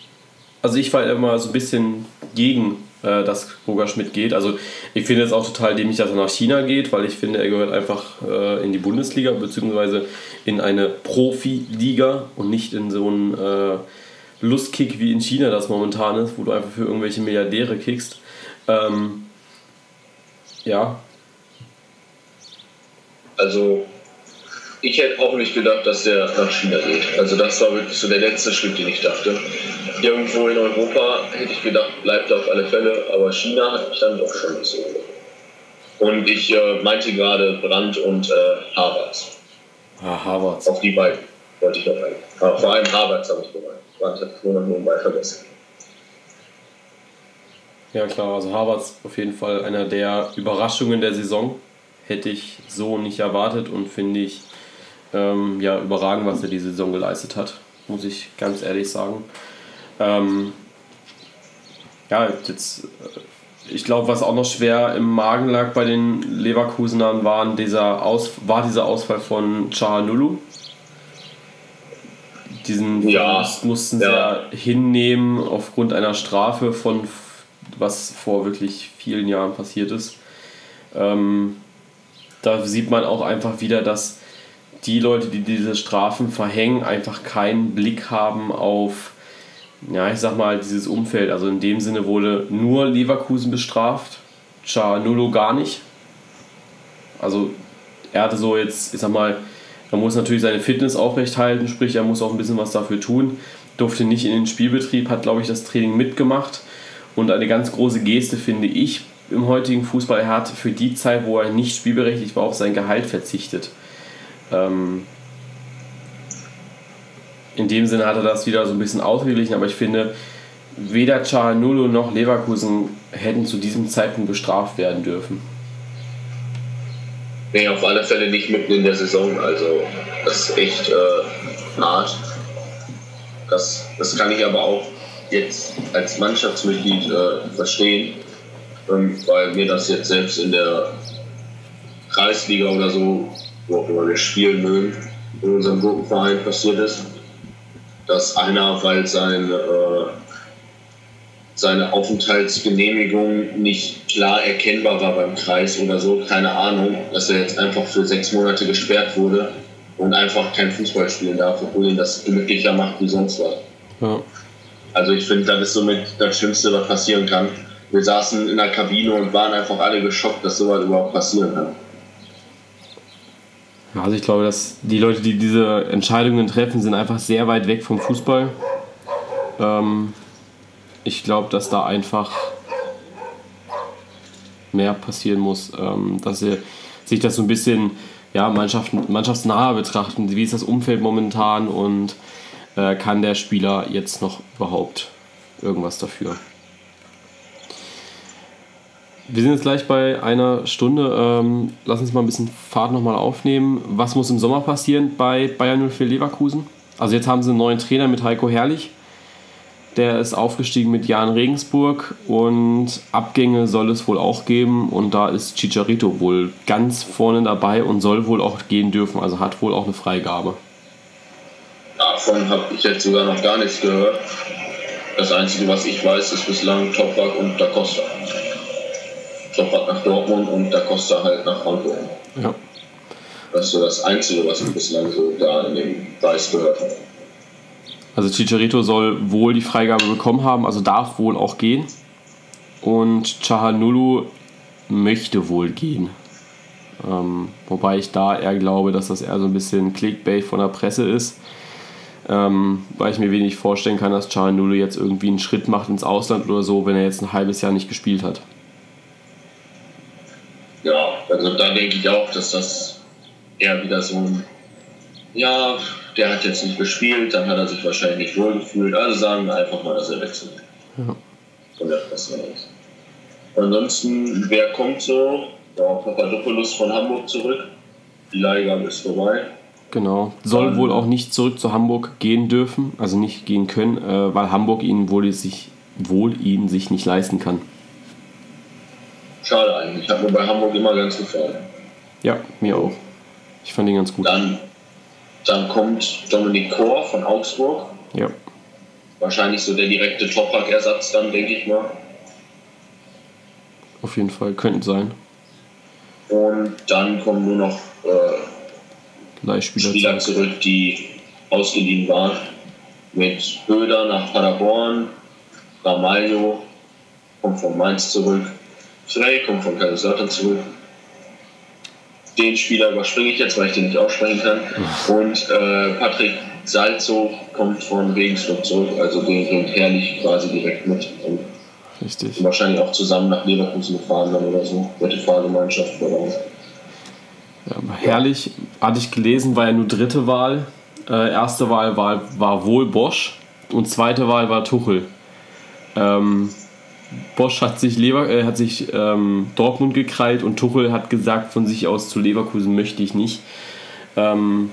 Also ich war immer so ein bisschen gegen äh, dass Roger Schmidt geht. Also ich finde es auch total dämlich, dass er nach China geht, weil ich finde, er gehört einfach äh, in die Bundesliga beziehungsweise in eine Profiliga und nicht in so einen äh, Lustkick wie in China das momentan ist, wo du einfach für irgendwelche Milliardäre kickst. Ähm, ja. Also ich hätte auch nicht gedacht, dass der nach China geht. Also das war wirklich so der letzte Schritt, den ich dachte. Irgendwo in Europa hätte ich gedacht, bleibt er auf alle Fälle, aber China hat mich dann doch schon so. Und ich äh, meinte gerade Brandt und äh, Harvards. Ah, Harvards. Auf die beiden wollte ich noch ein. Aber vor allem Harvards habe ich gemeint. Brandt hat nur noch nebenbei vergessen. Ja klar, also Harvards auf jeden Fall einer der Überraschungen der Saison. Hätte ich so nicht erwartet und finde ich ähm, ja, überragend, was er diese Saison geleistet hat, muss ich ganz ehrlich sagen. Ähm, ja, jetzt, äh, ich glaube, was auch noch schwer im Magen lag bei den Leverkusenern, waren dieser Aus, war dieser Ausfall von Chahanulu. Diesen ja, mussten sie ja. hinnehmen aufgrund einer Strafe von was vor wirklich vielen Jahren passiert ist. Ähm, da sieht man auch einfach wieder, dass die Leute, die diese Strafen verhängen, einfach keinen Blick haben auf, ja, ich sag mal, dieses Umfeld. Also in dem Sinne wurde nur Leverkusen bestraft, Cianullo gar nicht. Also er hatte so jetzt, ich sag mal, er muss natürlich seine Fitness aufrechthalten, sprich, er muss auch ein bisschen was dafür tun. Durfte nicht in den Spielbetrieb, hat, glaube ich, das Training mitgemacht. Und eine ganz große Geste finde ich im heutigen Fußball, er hat für die Zeit, wo er nicht spielberechtigt war, auf sein Gehalt verzichtet. Ähm, in dem Sinne hat er das wieder so ein bisschen ausgeglichen, aber ich finde, weder Cialanolo noch Leverkusen hätten zu diesem Zeitpunkt bestraft werden dürfen. Nee, auf alle Fälle nicht mitten in der Saison. Also, das ist echt äh, hart. Das, das kann ich aber auch jetzt als Mannschaftsmitglied äh, verstehen, ähm, weil mir das jetzt selbst in der Kreisliga oder so wo auch immer wir spielen mögen, in unserem Gruppenverein passiert ist, dass einer, weil sein, äh, seine Aufenthaltsgenehmigung nicht klar erkennbar war beim Kreis oder so, keine Ahnung, dass er jetzt einfach für sechs Monate gesperrt wurde und einfach kein Fußball spielen darf, obwohl ihn das glücklicher macht wie sonst was. Ja. Also ich finde, das ist somit das Schlimmste, was passieren kann. Wir saßen in der Kabine und waren einfach alle geschockt, dass sowas überhaupt passieren kann. Also ich glaube, dass die Leute, die diese Entscheidungen treffen, sind einfach sehr weit weg vom Fußball. Ähm, ich glaube, dass da einfach mehr passieren muss, ähm, dass sie sich das so ein bisschen ja, mannschaftsnahe betrachten. Wie ist das Umfeld momentan und äh, kann der Spieler jetzt noch überhaupt irgendwas dafür? Wir sind jetzt gleich bei einer Stunde. Ähm, lass uns mal ein bisschen Fahrt nochmal aufnehmen. Was muss im Sommer passieren bei Bayern 04 Leverkusen? Also jetzt haben sie einen neuen Trainer mit Heiko Herrlich. Der ist aufgestiegen mit Jan Regensburg und Abgänge soll es wohl auch geben. Und da ist Chicharito wohl ganz vorne dabei und soll wohl auch gehen dürfen. Also hat wohl auch eine Freigabe. Davon habe ich jetzt sogar noch gar nichts gehört. Das Einzige, was ich weiß, ist bislang Toprak und Da Costa. Kloppert nach Dortmund und Da Costa halt nach Hamburg. Ja. Das ist so das Einzige, was ich bislang so da in dem Preis gehört habe. Also Chicharito soll wohl die Freigabe bekommen haben, also darf wohl auch gehen. Und Chahanulu möchte wohl gehen. Ähm, wobei ich da eher glaube, dass das eher so ein bisschen Clickbait von der Presse ist. Ähm, weil ich mir wenig vorstellen kann, dass Chahanulu jetzt irgendwie einen Schritt macht ins Ausland oder so, wenn er jetzt ein halbes Jahr nicht gespielt hat. Also da denke ich auch, dass das eher wieder so ein, ja, der hat jetzt nicht gespielt, dann hat er sich wahrscheinlich nicht wohlgefühlt. Also sagen wir einfach mal, dass er wechselt. Ja. Von der Presse aus. Ansonsten, wer kommt so? Ja, Papadopoulos von Hamburg zurück. Die Leihgabe ist vorbei. Genau. Soll wohl auch nicht zurück zu Hamburg gehen dürfen, also nicht gehen können, äh, weil Hamburg ihn wohl sich, wohl ihn sich nicht leisten kann. Schade eigentlich. Hat mir bei Hamburg immer ganz gefallen. Ja, mir auch. Ich fand ihn ganz gut. Dann, dann kommt Dominik Kor von Augsburg. Ja. Wahrscheinlich so der direkte Toprak-Ersatz dann, denke ich mal. auf jeden Fall, könnten sein. Und dann kommen nur noch äh, Spieler zurück, die ausgeliehen waren. Mit Böder nach Paderborn, Ramalho kommt von Mainz zurück, Frey kommt von Kaiserslautern zurück. Den Spieler überspringe ich jetzt, weil ich den nicht aussprechen kann. Und äh, Patrick Salzo kommt von Regensburg zurück, also den bringt Herrlich quasi direkt mit. Und Richtig. Wahrscheinlich auch zusammen nach Leverkusen gefahren dann oder so. Dritte Fahrgemeinschaft oder ja, Herrlich, hatte ich gelesen, war ja nur dritte Wahl. Äh, erste Wahl war, war wohl Bosch und zweite Wahl war Tuchel. Ähm, Bosch hat sich, Lever äh, hat sich ähm, Dortmund gekrallt und Tuchel hat gesagt, von sich aus zu Leverkusen möchte ich nicht. Ähm,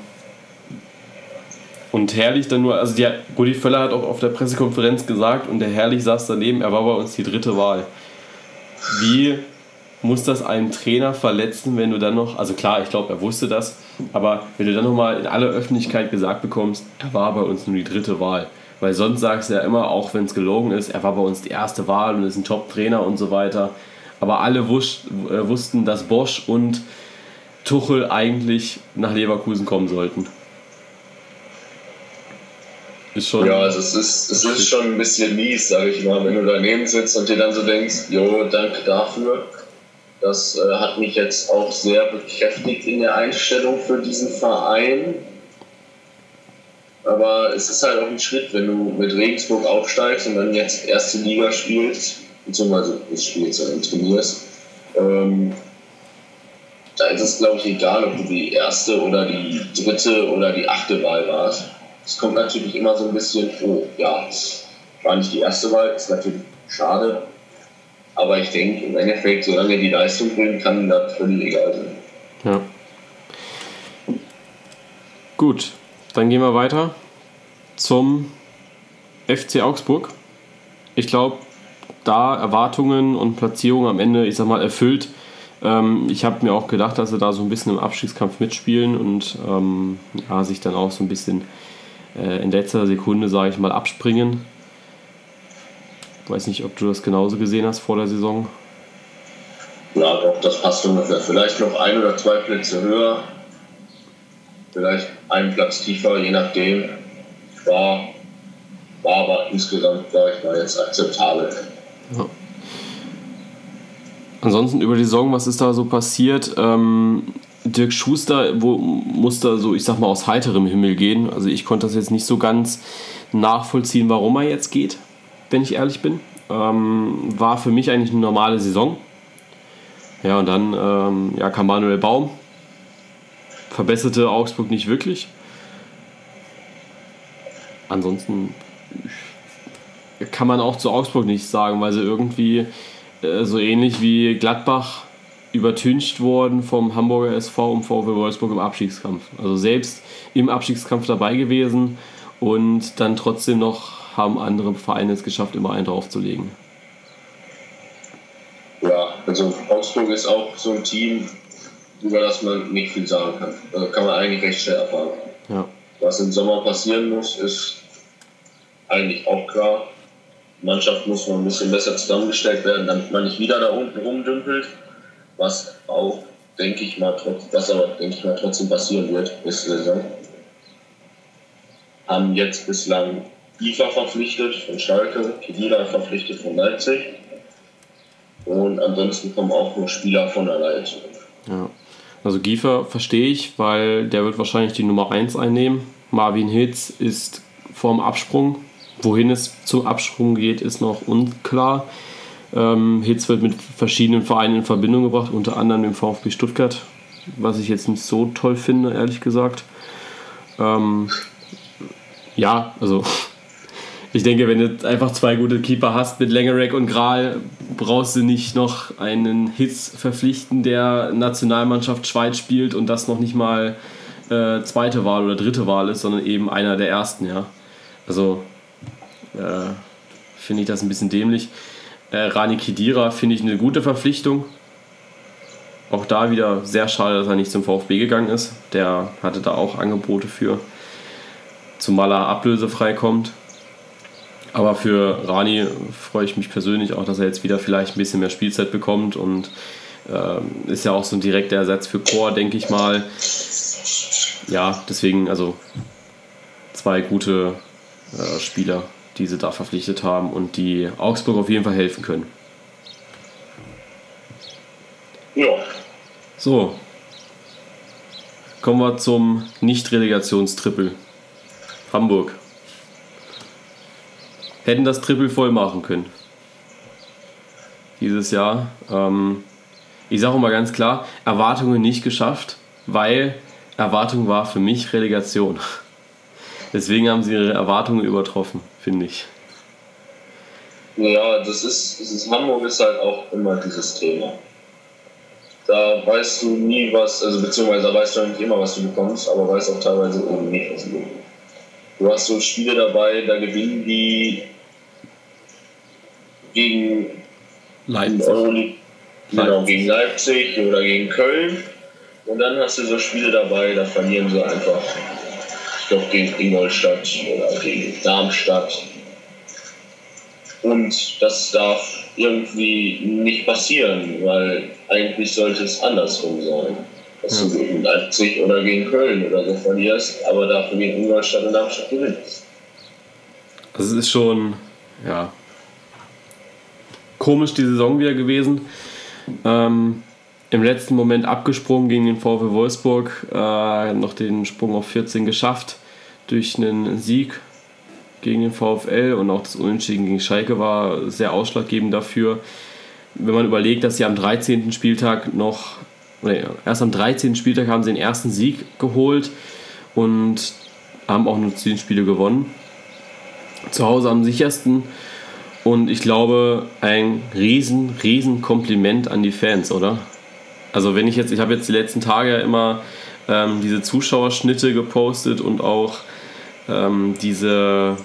und Herrlich dann nur, also die, Rudi Völler hat auch auf der Pressekonferenz gesagt und der Herrlich saß daneben, er war bei uns die dritte Wahl. Wie muss das einen Trainer verletzen, wenn du dann noch, also klar, ich glaube, er wusste das, aber wenn du dann nochmal in aller Öffentlichkeit gesagt bekommst, er war bei uns nur die dritte Wahl. Weil sonst sagst du ja immer, auch wenn es gelogen ist, er war bei uns die erste Wahl und ist ein Top-Trainer und so weiter. Aber alle wus äh, wussten, dass Bosch und Tuchel eigentlich nach Leverkusen kommen sollten. Ist schon ja, also es ist, es ist schon ein bisschen mies, sage ich mal, wenn du daneben sitzt und dir dann so denkst, jo, danke dafür. Das äh, hat mich jetzt auch sehr bekräftigt in der Einstellung für diesen Verein. Aber es ist halt auch ein Schritt, wenn du mit Regensburg aufsteigst und dann jetzt erste Liga spielst, beziehungsweise nicht spielst, sondern trainierst. Ähm, da ist es, glaube ich, egal, ob du die erste oder die dritte oder die achte Wahl warst. Es kommt natürlich immer so ein bisschen, oh ja, war nicht die erste Wahl, ist natürlich schade, aber ich denke, im Endeffekt, solange die Leistung bringen kann, das völlig egal sein. Ja. Gut, dann gehen wir weiter zum FC Augsburg. Ich glaube, da Erwartungen und Platzierungen am Ende, ich sag mal, erfüllt. Ähm, ich habe mir auch gedacht, dass sie da so ein bisschen im Abstiegskampf mitspielen und ähm, ja, sich dann auch so ein bisschen äh, in letzter Sekunde, sage ich mal, abspringen. Ich weiß nicht, ob du das genauso gesehen hast vor der Saison. Ja, doch, das passt ungefähr. Vielleicht noch ein oder zwei Plätze höher, vielleicht einen Platz tiefer, je nachdem. War, war aber insgesamt, sage ich mal, jetzt akzeptabel. Ja. Ansonsten über die Saison, was ist da so passiert? Ähm, Dirk Schuster wo, musste so, ich sag mal, aus heiterem Himmel gehen. Also ich konnte das jetzt nicht so ganz nachvollziehen, warum er jetzt geht wenn ich ehrlich bin. Ähm, war für mich eigentlich eine normale Saison. Ja, und dann ähm, ja, kam Manuel Baum. Verbesserte Augsburg nicht wirklich. Ansonsten kann man auch zu Augsburg nichts sagen, weil sie irgendwie äh, so ähnlich wie Gladbach übertüncht wurden vom Hamburger SV und VfL Wolfsburg im Abstiegskampf. Also selbst im Abstiegskampf dabei gewesen und dann trotzdem noch haben andere Vereine es geschafft, immer einen draufzulegen. Ja, also Augsburg ist auch so ein Team, über das man nicht viel sagen kann. Also kann man eigentlich recht schnell erfahren. Ja. Was im Sommer passieren muss, ist eigentlich auch klar. Die Mannschaft muss noch ein bisschen besser zusammengestellt werden, damit man nicht wieder da unten rumdümpelt. Was auch, denke ich mal, was aber, denke ich mal, trotzdem passieren wird bis Saison. Haben jetzt bislang IFA verpflichtet von Schalke, Kedira verpflichtet von Leipzig. Und ansonsten kommen auch nur Spieler von der Leihe zurück. Ja. Also Giefer verstehe ich, weil der wird wahrscheinlich die Nummer 1 einnehmen. Marvin Hitz ist vorm Absprung. Wohin es zum Absprung geht, ist noch unklar. Ähm, Hitz wird mit verschiedenen Vereinen in Verbindung gebracht, unter anderem dem VfB Stuttgart, was ich jetzt nicht so toll finde, ehrlich gesagt. Ähm, ja, also ich denke, wenn du einfach zwei gute Keeper hast mit Lengerek und Gral, brauchst du nicht noch einen Hitz verpflichten, der Nationalmannschaft Schweiz spielt und das noch nicht mal äh, zweite Wahl oder dritte Wahl ist, sondern eben einer der ersten, ja. Also äh, finde ich das ein bisschen dämlich. Äh, Rani Kidira finde ich eine gute Verpflichtung. Auch da wieder sehr schade, dass er nicht zum VfB gegangen ist. Der hatte da auch Angebote für. Zumal er ablösefrei kommt. Aber für Rani freue ich mich persönlich auch, dass er jetzt wieder vielleicht ein bisschen mehr Spielzeit bekommt und äh, ist ja auch so ein direkter Ersatz für Chor, denke ich mal. Ja, deswegen, also zwei gute äh, Spieler, die sie da verpflichtet haben und die Augsburg auf jeden Fall helfen können. Ja. So. Kommen wir zum Nicht-Relegationstrippel. Hamburg. Hätten das Triple voll machen können. Dieses Jahr. Ähm, ich sage mal ganz klar, Erwartungen nicht geschafft, weil Erwartung war für mich Relegation. [laughs] Deswegen haben sie ihre Erwartungen übertroffen, finde ich. Ja, das ist, das ist, Hamburg ist halt auch immer dieses Thema. Da weißt du nie was, also beziehungsweise da weißt du nicht immer, was du bekommst, aber weißt auch teilweise eben nicht, was du bekommst. Du hast so Spiele dabei, da gewinnen die gegen Leipzig. Genau, gegen Leipzig oder gegen Köln. Und dann hast du so Spiele dabei, da verlieren sie einfach. Ich glaube gegen Ingolstadt oder gegen Darmstadt. Und das darf irgendwie nicht passieren, weil eigentlich sollte es andersrum sein. Dass ja. du gegen Leipzig oder gegen Köln oder so verlierst, aber dafür gegen Ingolstadt und Darmstadt gewinnst. Also es ist schon, ja, komisch die Saison wieder gewesen. Ähm, Im letzten Moment abgesprungen gegen den VfW Wolfsburg, äh, noch den Sprung auf 14 geschafft durch einen Sieg gegen den VfL und auch das Unentschieden gegen Schalke war sehr ausschlaggebend dafür. Wenn man überlegt, dass sie am 13. Spieltag noch, nee, erst am 13. Spieltag haben sie den ersten Sieg geholt und haben auch nur 10 Spiele gewonnen. Zu Hause am sichersten und ich glaube, ein riesen, riesen Kompliment an die Fans, oder? Also wenn ich jetzt, ich habe jetzt die letzten Tage ja immer ähm, diese Zuschauerschnitte gepostet und auch ähm, diese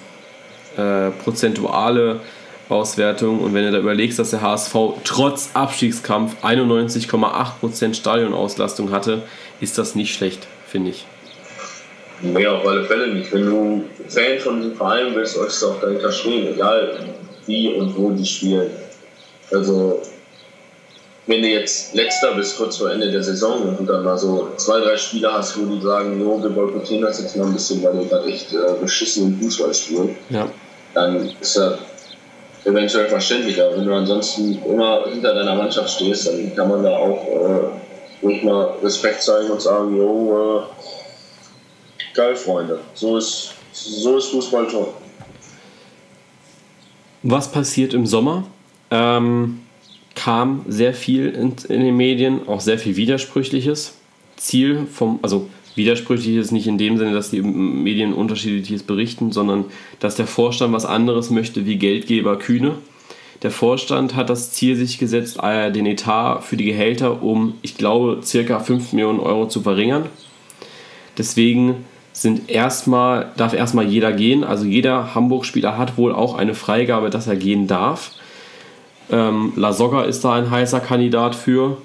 äh, prozentuale Auswertung. Und wenn du da überlegst, dass der HSV trotz Abstiegskampf 91,8% Stadionauslastung hatte, ist das nicht schlecht, finde ich. Nee, auf alle Fälle nicht. Wenn du Fan von diesem Verein bist, solltest du auch dahinter stehen. Egal, wie und wo die spielen. Also, wenn du jetzt letzter bist, kurz vor Ende der Saison und dann mal so zwei, drei Spieler hast, wo die sagen, jo, wir boykottieren das jetzt mal ein bisschen, weil wir gerade echt äh, beschissenen Fußball spielen, ja. dann ist das eventuell verständlich. Aber wenn du ansonsten immer hinter deiner Mannschaft stehst, dann kann man da auch äh, ruhig mal Respekt zeigen und sagen, jo, äh, geil, Freunde. So ist, so ist Fußball toll. Was passiert im Sommer? Ähm, kam sehr viel in, in, den Medien, auch sehr viel Widersprüchliches. Ziel vom, also Widersprüchliches nicht in dem Sinne, dass die Medien unterschiedliches berichten, sondern dass der Vorstand was anderes möchte wie Geldgeber Kühne. Der Vorstand hat das Ziel sich gesetzt, äh, den Etat für die Gehälter um, ich glaube, circa 5 Millionen Euro zu verringern. Deswegen sind erstmal, darf erstmal jeder gehen. Also jeder Hamburg-Spieler hat wohl auch eine Freigabe, dass er gehen darf. Ähm, La Soga ist da ein heißer Kandidat für.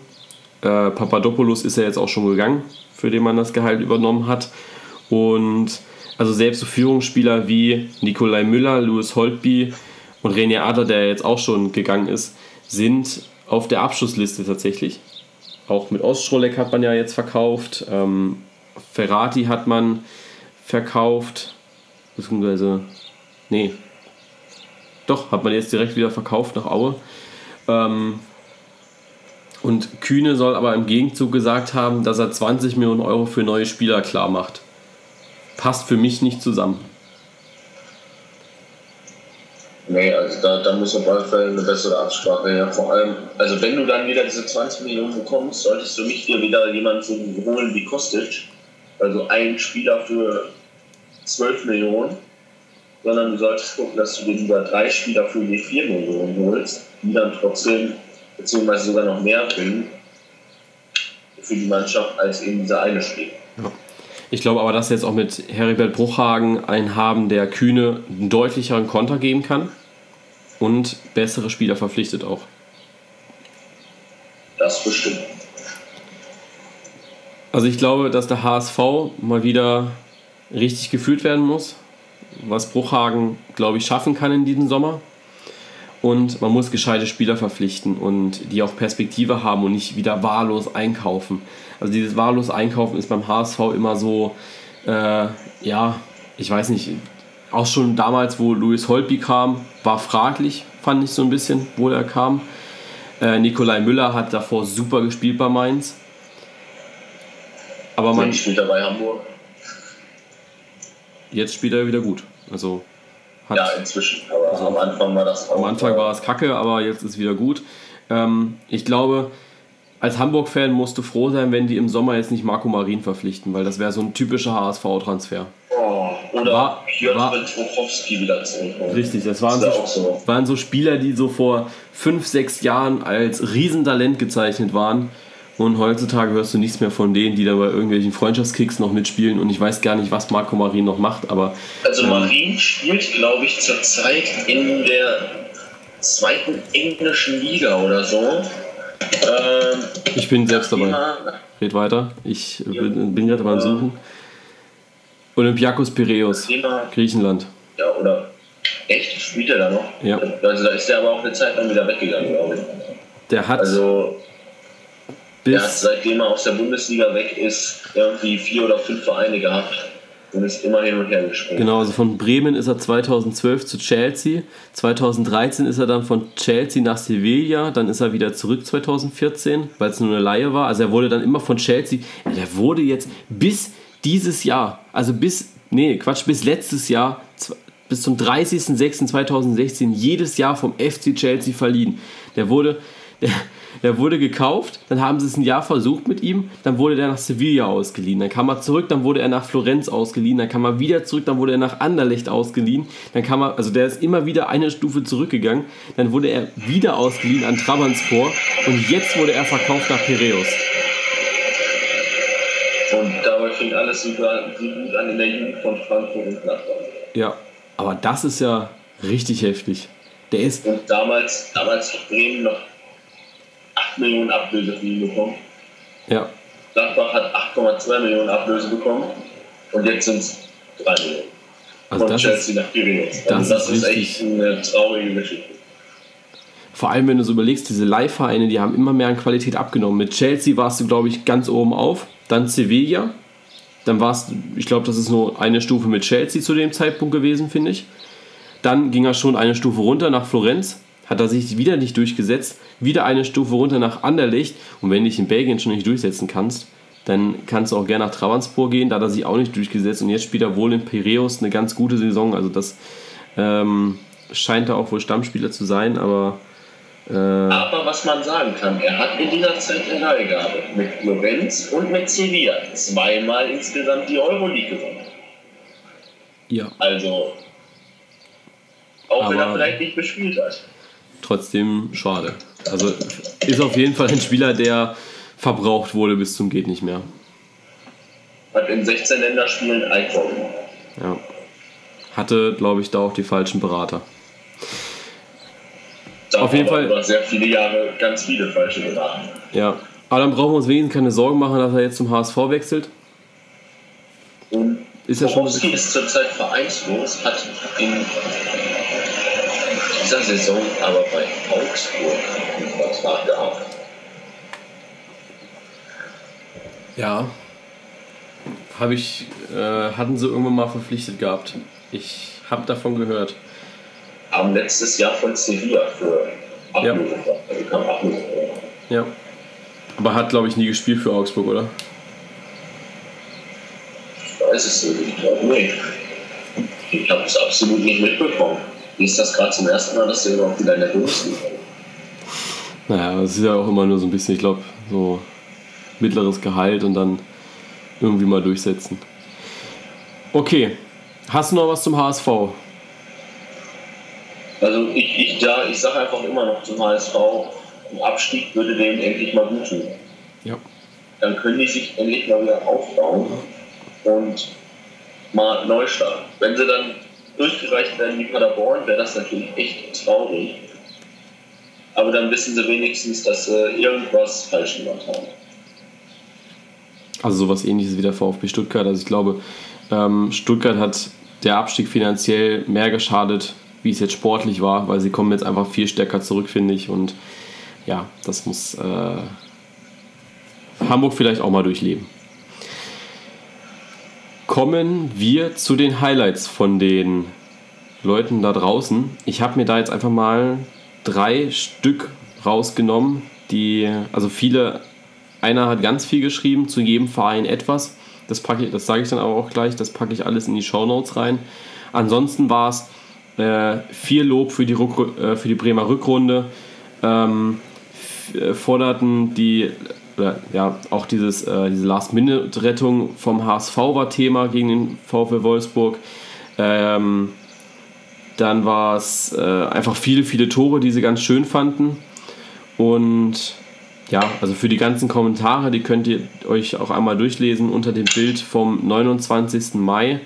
Äh, Papadopoulos ist ja jetzt auch schon gegangen, für den man das Gehalt übernommen hat. Und also selbst so Führungsspieler wie Nikolai Müller, Louis Holtby und René Adler, der jetzt auch schon gegangen ist, sind auf der Abschlussliste tatsächlich. Auch mit Ostroleck hat man ja jetzt verkauft. Ähm, Ferrati hat man verkauft, beziehungsweise, nee, doch, hat man jetzt direkt wieder verkauft nach Aue. Ähm, und Kühne soll aber im Gegenzug gesagt haben, dass er 20 Millionen Euro für neue Spieler klar macht. Passt für mich nicht zusammen. Nee, also da, da muss auf alle Fälle eine bessere Absprache her. Vor allem, also wenn du dann wieder diese 20 Millionen bekommst, solltest du nicht dir wieder jemanden holen wie Kostic, also ein Spieler für 12 Millionen, sondern du solltest gucken, dass du dir lieber drei Spieler für die 4 Millionen holst, die dann trotzdem, beziehungsweise sogar noch mehr bringen für die Mannschaft als eben dieser eine Spieler. Ja. Ich glaube aber, dass wir jetzt auch mit Heribert Bruchhagen einen haben, der Kühne einen deutlicheren Konter geben kann und bessere Spieler verpflichtet auch. Das bestimmt. Also ich glaube, dass der HSV mal wieder richtig geführt werden muss. was Bruchhagen, glaube ich, schaffen kann in diesem Sommer. Und man muss gescheite Spieler verpflichten und die auch Perspektive haben und nicht wieder wahllos einkaufen. Also dieses wahllos einkaufen ist beim HSV immer so, äh, ja, ich weiß nicht, auch schon damals, wo Louis Holtby kam, war fraglich, fand ich so ein bisschen, wo er kam. Äh, Nikolai Müller hat davor super gespielt bei Mainz. Aber man spielt er bei Hamburg. Jetzt spielt er wieder gut. Also hat, ja, inzwischen. Aber also am Anfang war das auch. Am Anfang war es kacke, aber jetzt ist wieder gut. Ähm, ich glaube, als Hamburg-Fan musst du froh sein, wenn die im Sommer jetzt nicht Marco Marin verpflichten, weil das wäre so ein typischer HSV-Transfer. Oh, oder war, Piotr Tuchowski wieder zurückkommen. Richtig, das waren, das so, so. waren so Spieler, die so vor 5, 6 Jahren als Riesentalent gezeichnet waren. Und heutzutage hörst du nichts mehr von denen, die da bei irgendwelchen Freundschaftskicks noch mitspielen. Und ich weiß gar nicht, was Marco Marin noch macht, aber. Also ähm, Marin spielt, glaube ich, zurzeit in der zweiten englischen Liga oder so. Ähm, ich bin selbst dabei. Red weiter. Ich bin, bin gerade beim Suchen. Olympiakos Piraeus, Griechenland. Ja, oder echt? Spielt er da noch? Ja. Also da ist der aber auch eine Zeit lang wieder weggegangen, glaube ich. Der hat. Also, der hat seitdem er aus der Bundesliga weg ist, irgendwie vier oder fünf Vereine gehabt und ist immer hin und her gesprungen. Genau, also von Bremen ist er 2012 zu Chelsea. 2013 ist er dann von Chelsea nach Sevilla. Dann ist er wieder zurück 2014, weil es nur eine Laie war. Also er wurde dann immer von Chelsea. Er wurde jetzt bis dieses Jahr, also bis, nee, Quatsch, bis letztes Jahr, bis zum 30.06.2016 jedes Jahr vom FC Chelsea verliehen. Der wurde, der, der wurde gekauft, dann haben sie es ein Jahr versucht mit ihm, dann wurde der nach Sevilla ausgeliehen, dann kam er zurück, dann wurde er nach Florenz ausgeliehen, dann kam er wieder zurück, dann wurde er nach Anderlecht ausgeliehen, dann kam er, also der ist immer wieder eine Stufe zurückgegangen, dann wurde er wieder ausgeliehen an Trabantspor und jetzt wurde er verkauft nach Piraeus. Und dabei fing alles super, so gut an in der Jugend von Frankfurt und Gladbach. Ja, aber das ist ja richtig heftig. Der ist. Und damals, damals Bremen noch 8 Millionen Ablöse für ihn bekommen. Ja. Gladbach hat 8,2 Millionen Ablöse bekommen und jetzt sind es 3 Millionen. Also Chelsea ist, nach Piraeus. Also das, das ist, ist echt eine traurige Geschichte. Vor allem, wenn du so überlegst, diese Leihvereine, die haben immer mehr an Qualität abgenommen. Mit Chelsea warst du, glaube ich, ganz oben auf. Dann Sevilla. Dann war es, ich glaube, das ist nur eine Stufe mit Chelsea zu dem Zeitpunkt gewesen, finde ich. Dann ging er schon eine Stufe runter nach Florenz hat er sich wieder nicht durchgesetzt, wieder eine Stufe runter nach Anderlecht. Und wenn du dich in Belgien schon nicht durchsetzen kannst, dann kannst du auch gerne nach Travanspor gehen, da hat er sich auch nicht durchgesetzt. Und jetzt spielt er wohl in Piraeus eine ganz gute Saison, also das ähm, scheint er auch wohl Stammspieler zu sein, aber äh, aber was man sagen kann, er hat in dieser Zeit eine Leihgabe mit Florenz und mit Sevilla zweimal insgesamt die Euroleague gewonnen. Ja. Also, auch aber wenn er vielleicht nicht gespielt hat trotzdem schade. Also ist auf jeden Fall ein Spieler, der verbraucht wurde bis zum geht nicht mehr. Hat in 16 Länderspielen ein Tor Ja. Hatte, glaube ich, da auch die falschen Berater. Da auf jeden Fall über sehr viele Jahre ganz viele falsche Berater. Ja. Aber dann brauchen wir uns wenigstens keine Sorgen machen, dass er jetzt zum HSV wechselt. Und ist er schon ist zurzeit vereinslos, hat in dieser Saison aber bei Augsburg einen Vertrag gehabt. Ja. Habe ich, äh, hatten sie irgendwann mal verpflichtet gehabt. Ich habe davon gehört. Haben letztes Jahr von Sevilla für Ablösung ja. also kam. Ja. Aber hat, glaube ich, nie gespielt für Augsburg, oder? Ich weiß es nicht. Ich glaube nicht. Ich habe es absolut nicht mitbekommen. Wie ist das gerade zum ersten Mal, dass du überhaupt wieder in der Bundesliga Naja, es ist ja auch immer nur so ein bisschen, ich glaube, so mittleres Gehalt und dann irgendwie mal durchsetzen. Okay, hast du noch was zum HSV? Also ich, ich, ja, ich sage einfach immer noch zum HSV, ein Abstieg würde denen endlich mal gut tun. Ja. Dann können die sich endlich mal wieder aufbauen und mal neu starten. Wenn sie dann durchgereicht werden wie Paderborn, wäre das natürlich echt traurig. Aber dann wissen sie wenigstens, dass sie irgendwas falsch gemacht haben. Also sowas ähnliches wie der VfB Stuttgart. Also ich glaube, ähm, Stuttgart hat der Abstieg finanziell mehr geschadet, wie es jetzt sportlich war, weil sie kommen jetzt einfach viel stärker zurück, finde ich. Und ja, das muss äh, Hamburg vielleicht auch mal durchleben. Kommen wir zu den Highlights von den Leuten da draußen. Ich habe mir da jetzt einfach mal drei Stück rausgenommen, die, also viele, einer hat ganz viel geschrieben, zu jedem Verein etwas. Das, packe ich, das sage ich dann aber auch gleich, das packe ich alles in die Show Notes rein. Ansonsten war es äh, viel Lob für die, Rück, äh, für die Bremer Rückrunde. Ähm, äh, forderten die, ja, auch dieses, äh, diese Last-Minute-Rettung vom HSV war Thema gegen den VfL Wolfsburg. Ähm, dann war es äh, einfach viele, viele Tore, die sie ganz schön fanden. Und ja, also für die ganzen Kommentare, die könnt ihr euch auch einmal durchlesen unter dem Bild vom 29. Mai.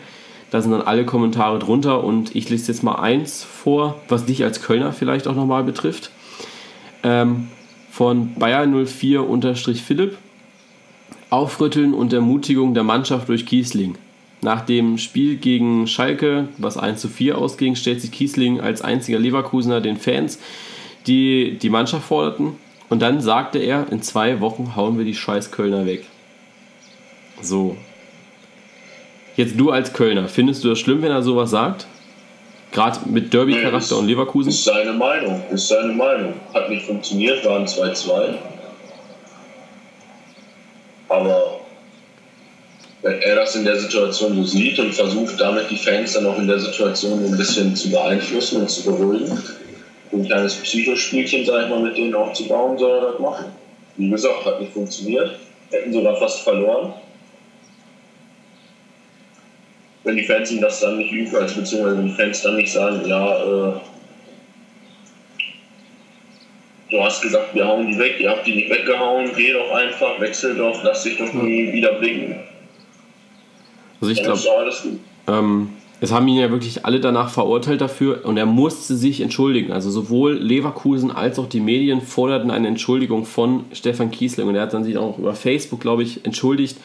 Da sind dann alle Kommentare drunter und ich lese jetzt mal eins vor, was dich als Kölner vielleicht auch nochmal betrifft. Ähm, von Bayer04-Philipp. Aufrütteln und Ermutigung der Mannschaft durch Kiesling. Nach dem Spiel gegen Schalke, was 1 zu 4 ausging, stellt sich Kiesling als einziger Leverkusener den Fans, die die Mannschaft forderten. Und dann sagte er, in zwei Wochen hauen wir die scheiß Kölner weg. So. Jetzt du als Kölner, findest du das schlimm, wenn er sowas sagt? Gerade mit Derby-Charakter nee, und Leverkusen? Ist seine Meinung, ist seine Meinung. Hat nicht funktioniert, waren 2-2. Aber wenn er das in der Situation so sieht und versucht damit die Fans dann auch in der Situation ein bisschen zu beeinflussen und zu beruhigen, ein kleines Psychospielchen, sag ich mal, mit denen aufzubauen, soll er das machen. Wie gesagt, hat nicht funktioniert. Hätten sogar fast verloren. Wenn die Fans ihm das dann nicht üben, also beziehungsweise wenn die Fans dann nicht sagen, ja, äh, du hast gesagt, wir hauen die weg, ihr habt die nicht weggehauen, geh doch einfach, wechsel doch, lass dich doch nie wieder bringen also ich glaube, ähm, es haben ihn ja wirklich alle danach verurteilt dafür und er musste sich entschuldigen. Also sowohl Leverkusen als auch die Medien forderten eine Entschuldigung von Stefan Kiesling und er hat dann sich auch über Facebook, glaube ich, entschuldigt.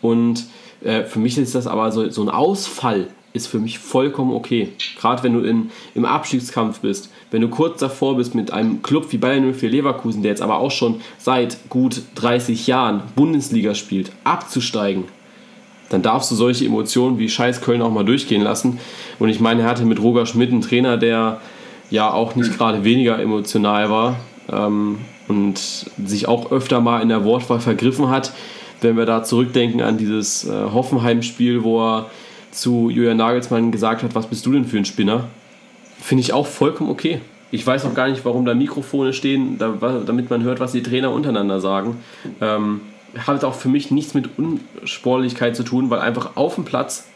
Und äh, für mich ist das aber so, so ein Ausfall ist für mich vollkommen okay. Gerade wenn du in, im Abstiegskampf bist, wenn du kurz davor bist mit einem Club wie Bayern 04 Leverkusen, der jetzt aber auch schon seit gut 30 Jahren Bundesliga spielt, abzusteigen, dann darfst du solche Emotionen wie Scheiß Köln auch mal durchgehen lassen. Und ich meine, er hatte mit Roger Schmidt einen Trainer, der ja auch nicht gerade weniger emotional war ähm, und sich auch öfter mal in der Wortwahl vergriffen hat. Wenn wir da zurückdenken an dieses äh, Hoffenheim-Spiel, wo er zu Julian Nagelsmann gesagt hat, was bist du denn für ein Spinner? Finde ich auch vollkommen okay. Ich weiß auch gar nicht, warum da Mikrofone stehen, damit man hört, was die Trainer untereinander sagen. Ähm, hat auch für mich nichts mit Unsportlichkeit zu tun, weil einfach auf dem Platz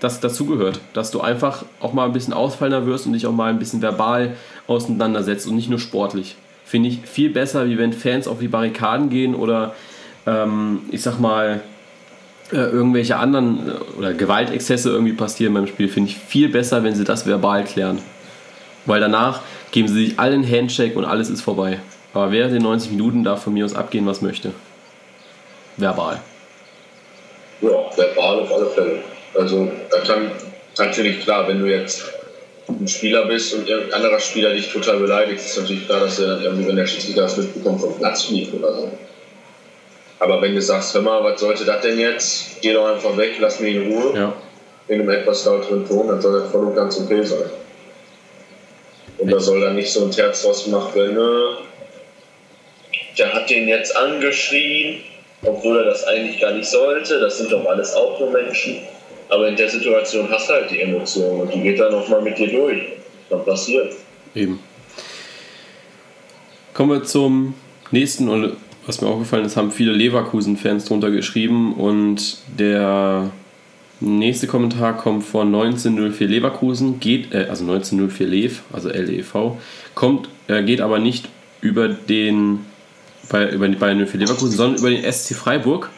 das dazugehört, dass du einfach auch mal ein bisschen ausfallender wirst und dich auch mal ein bisschen verbal auseinandersetzt und nicht nur sportlich. Finde ich viel besser, wie wenn Fans auf die Barrikaden gehen oder ähm, ich sag mal äh, irgendwelche anderen äh, oder Gewaltexzesse irgendwie passieren beim Spiel. Finde ich viel besser, wenn sie das verbal klären. Weil danach geben sie sich allen Handshake und alles ist vorbei. Aber während den 90 Minuten darf von mir aus abgehen, was möchte. Verbal. Ja, verbal auf alle Fälle. Also da kann natürlich klar, wenn du jetzt ein Spieler bist und ein anderer Spieler dich total beleidigt, ist natürlich klar, dass er dann irgendwie, wenn der Schiedsrichter das mitbekommt, vom Platz fliegt oder so. Aber wenn du sagst, hör mal, was sollte das denn jetzt? Geh doch einfach weg, lass mich in Ruhe. Ja. In einem etwas lauteren Ton, dann soll das voll und ganz okay sein. Und da soll dann nicht so ein Terz draus gemacht werden, ne? der hat den jetzt angeschrien, obwohl er das eigentlich gar nicht sollte. Das sind doch alles auch nur Menschen. Aber in der Situation hast du halt die Emotion und die geht dann nochmal mit dir durch. Dann passiert. Eben. Kommen wir zum nächsten und was mir aufgefallen ist, haben viele Leverkusen-Fans drunter geschrieben und der nächste Kommentar kommt von 1904 Leverkusen, geht, äh, also 1904 Lev, also LEV, kommt, äh, geht aber nicht über den über Bayern für Leverkusen, sondern über den SC Freiburg.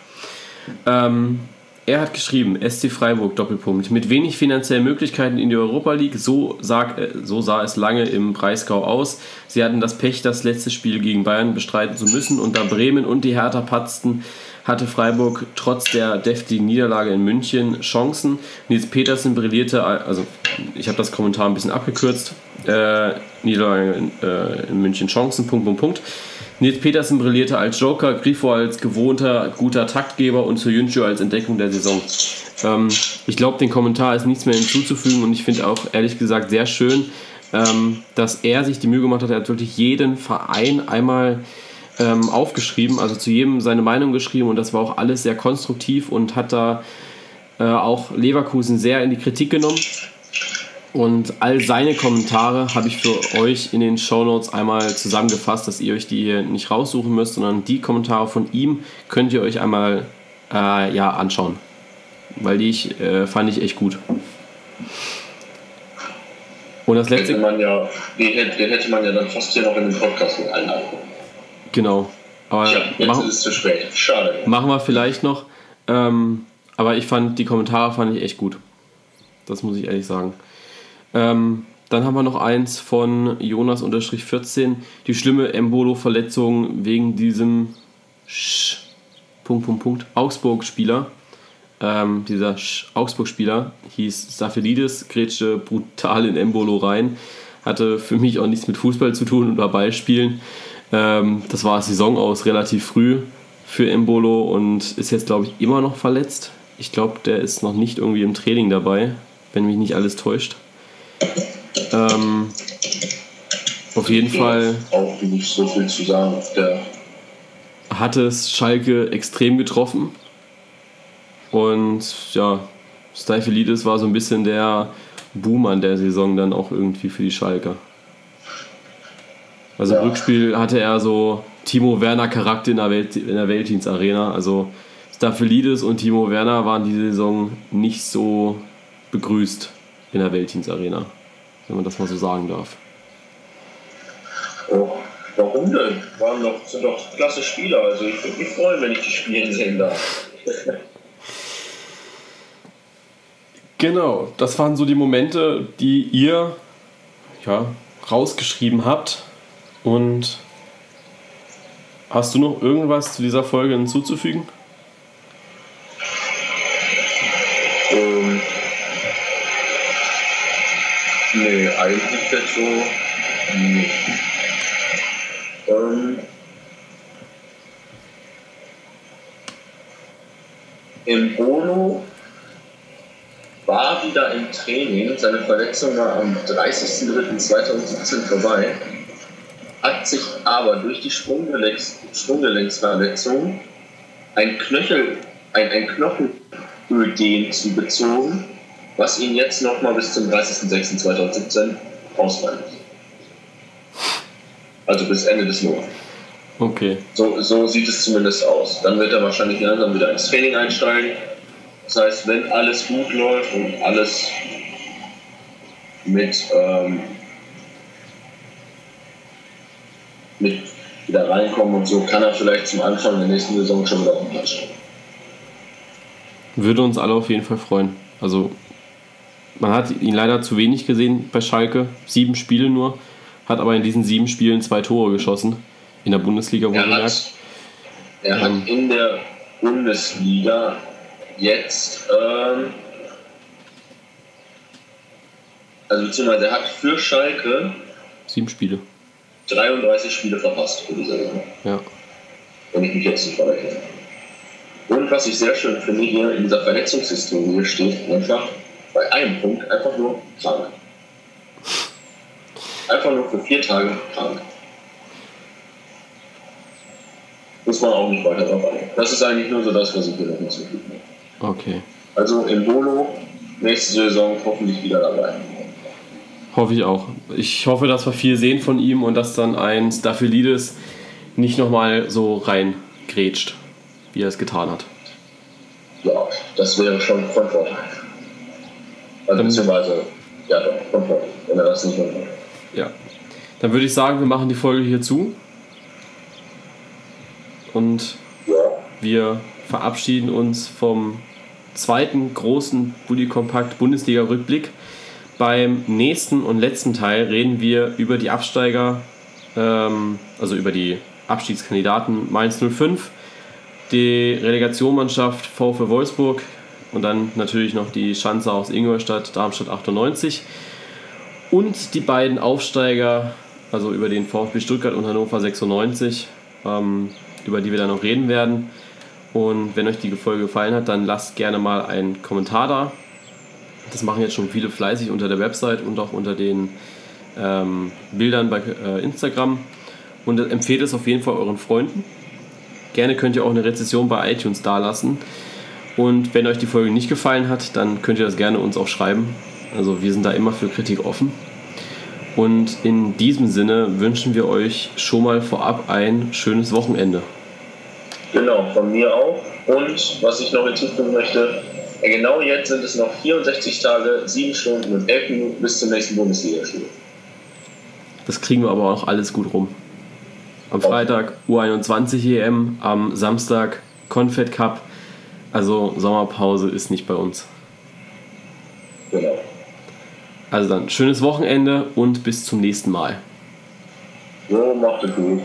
Ähm, Er hat geschrieben, SC Freiburg, Doppelpunkt. Mit wenig finanziellen Möglichkeiten in die Europa League, so, sag, äh, so sah es lange im Breisgau aus. Sie hatten das Pech, das letzte Spiel gegen Bayern bestreiten zu müssen. Und da Bremen und die Hertha patzten, hatte Freiburg trotz der deftigen Niederlage in München Chancen. Nils Petersen brillierte, also ich habe das Kommentar ein bisschen abgekürzt, äh, Niederlage in, äh, in München Chancen, Punkt, Punkt, Punkt. Nils Petersen brillierte als Joker, Grifo als gewohnter guter Taktgeber und Soyuncu als Entdeckung der Saison. Ähm, ich glaube, den Kommentar ist nichts mehr hinzuzufügen und ich finde auch ehrlich gesagt sehr schön, ähm, dass er sich die Mühe gemacht hat, er hat wirklich jeden Verein einmal ähm, aufgeschrieben, also zu jedem seine Meinung geschrieben und das war auch alles sehr konstruktiv und hat da äh, auch Leverkusen sehr in die Kritik genommen. Und all seine Kommentare habe ich für euch in den Show Notes einmal zusammengefasst, dass ihr euch die hier nicht raussuchen müsst, sondern die Kommentare von ihm könnt ihr euch einmal äh, ja, anschauen. Weil die ich, äh, fand ich echt gut. Und das letzte. Hätte man ja, den, hätte man ja dann fast hier noch in den Podcast mit einladen. Genau. Aber ja, jetzt machen, ist es zu spät. Schade. Machen wir vielleicht noch. Ähm, aber ich fand die Kommentare fand ich echt gut. Das muss ich ehrlich sagen. Ähm, dann haben wir noch eins von Jonas-14. Die schlimme Embolo-Verletzung wegen diesem Sch Punkt, Punkt, Punkt, Augsburg-Spieler. Ähm, dieser Augsburg-Spieler hieß Saffelidis, grätschte brutal in Embolo rein. Hatte für mich auch nichts mit Fußball zu tun war Ballspielen. Ähm, das war Saison aus relativ früh für Embolo und ist jetzt, glaube ich, immer noch verletzt. Ich glaube, der ist noch nicht irgendwie im Training dabei, wenn mich nicht alles täuscht. Ähm, auf jeden Fall. Auch nicht so viel zu sagen. Hat es Schalke extrem getroffen. Und ja, Steifelidis war so ein bisschen der Boom an der Saison dann auch irgendwie für die Schalker. Also ja. im Rückspiel hatte er so Timo Werner Charakter in der, Welt, in der Weltdienst Arena. Also Staphelidis und Timo Werner waren die Saison nicht so begrüßt in der Weltdienst Arena, wenn man das mal so sagen darf. Oh, warum denn? Waren doch, sind doch klasse Spieler. Also ich würde mich freuen, wenn ich die spielen sehen darf. [laughs] genau, das waren so die Momente, die ihr ja, rausgeschrieben habt. Und hast du noch irgendwas zu dieser Folge hinzuzufügen? Ähm, nee, eigentlich jetzt so nicht. Ähm, Im Bono war wieder im Training. Seine Verletzung war am 30.03.2017 vorbei hat sich aber durch die Sprunggelenks, Sprunggelenksverletzung ein Knöchel, ein, ein Knochenödem zugezogen, was ihn jetzt nochmal bis zum 30.06.2017 ausfallen muss. Also bis Ende des Monats. Okay. So, so sieht es zumindest aus. Dann wird er wahrscheinlich langsam wieder ins Training einsteigen. Das heißt, wenn alles gut läuft und alles mit ähm, mit wieder reinkommen und so kann er vielleicht zum Anfang der nächsten Saison schon wieder auf den Platz stehen. Würde uns alle auf jeden Fall freuen. Also man hat ihn leider zu wenig gesehen bei Schalke, sieben Spiele nur, hat aber in diesen sieben Spielen zwei Tore geschossen in der Bundesliga wohlgemerkt. Er, hat, er ähm, hat in der Bundesliga jetzt ähm, also beziehungsweise er hat für Schalke sieben Spiele 33 Spiele verpasst für diese Saison. Ja. Wenn ich mich jetzt nicht verrechne. Und was ich sehr schön finde, hier in dieser Verletzungshistorie steht einfach bei einem Punkt einfach nur krank. Einfach nur für vier Tage krank. Muss man auch nicht weiter drauf eingehen. Das ist eigentlich nur so das, was ich hier noch hinzufügen Okay. Also im Bolo nächste Saison hoffentlich wieder dabei. Hoffe ich auch. Ich hoffe, dass wir viel sehen von ihm und dass dann ein Staphylidis nicht nochmal so reingrätscht, wie er es getan hat. Ja, das wäre schon von Vorteil. Also, beziehungsweise, ja, doch, Vorteil, wenn er das nicht mehr macht. Ja. Dann würde ich sagen, wir machen die Folge hier zu. Und ja. wir verabschieden uns vom zweiten großen Bully Kompakt Bundesliga-Rückblick. Beim nächsten und letzten Teil reden wir über die Absteiger, ähm, also über die Abstiegskandidaten Mainz 05, die Relegationsmannschaft VfL Wolfsburg und dann natürlich noch die Schanze aus Ingolstadt, Darmstadt 98 und die beiden Aufsteiger, also über den VfB Stuttgart und Hannover 96, ähm, über die wir dann noch reden werden. Und wenn euch die Folge gefallen hat, dann lasst gerne mal einen Kommentar da. Das machen jetzt schon viele fleißig unter der Website und auch unter den ähm, Bildern bei äh, Instagram. Und empfehlt es auf jeden Fall euren Freunden. Gerne könnt ihr auch eine Rezession bei iTunes dalassen. Und wenn euch die Folge nicht gefallen hat, dann könnt ihr das gerne uns auch schreiben. Also wir sind da immer für Kritik offen. Und in diesem Sinne wünschen wir euch schon mal vorab ein schönes Wochenende. Genau, von mir auch. Und was ich noch hinzufügen möchte, genau jetzt sind es noch 64 Tage, 7 Stunden und 11 Minuten bis zum nächsten Bundesligaspiel. Das kriegen wir aber auch alles gut rum. Am Freitag U21 EM, am Samstag Confed Cup. Also Sommerpause ist nicht bei uns. Genau. Also dann schönes Wochenende und bis zum nächsten Mal. So, macht es gut.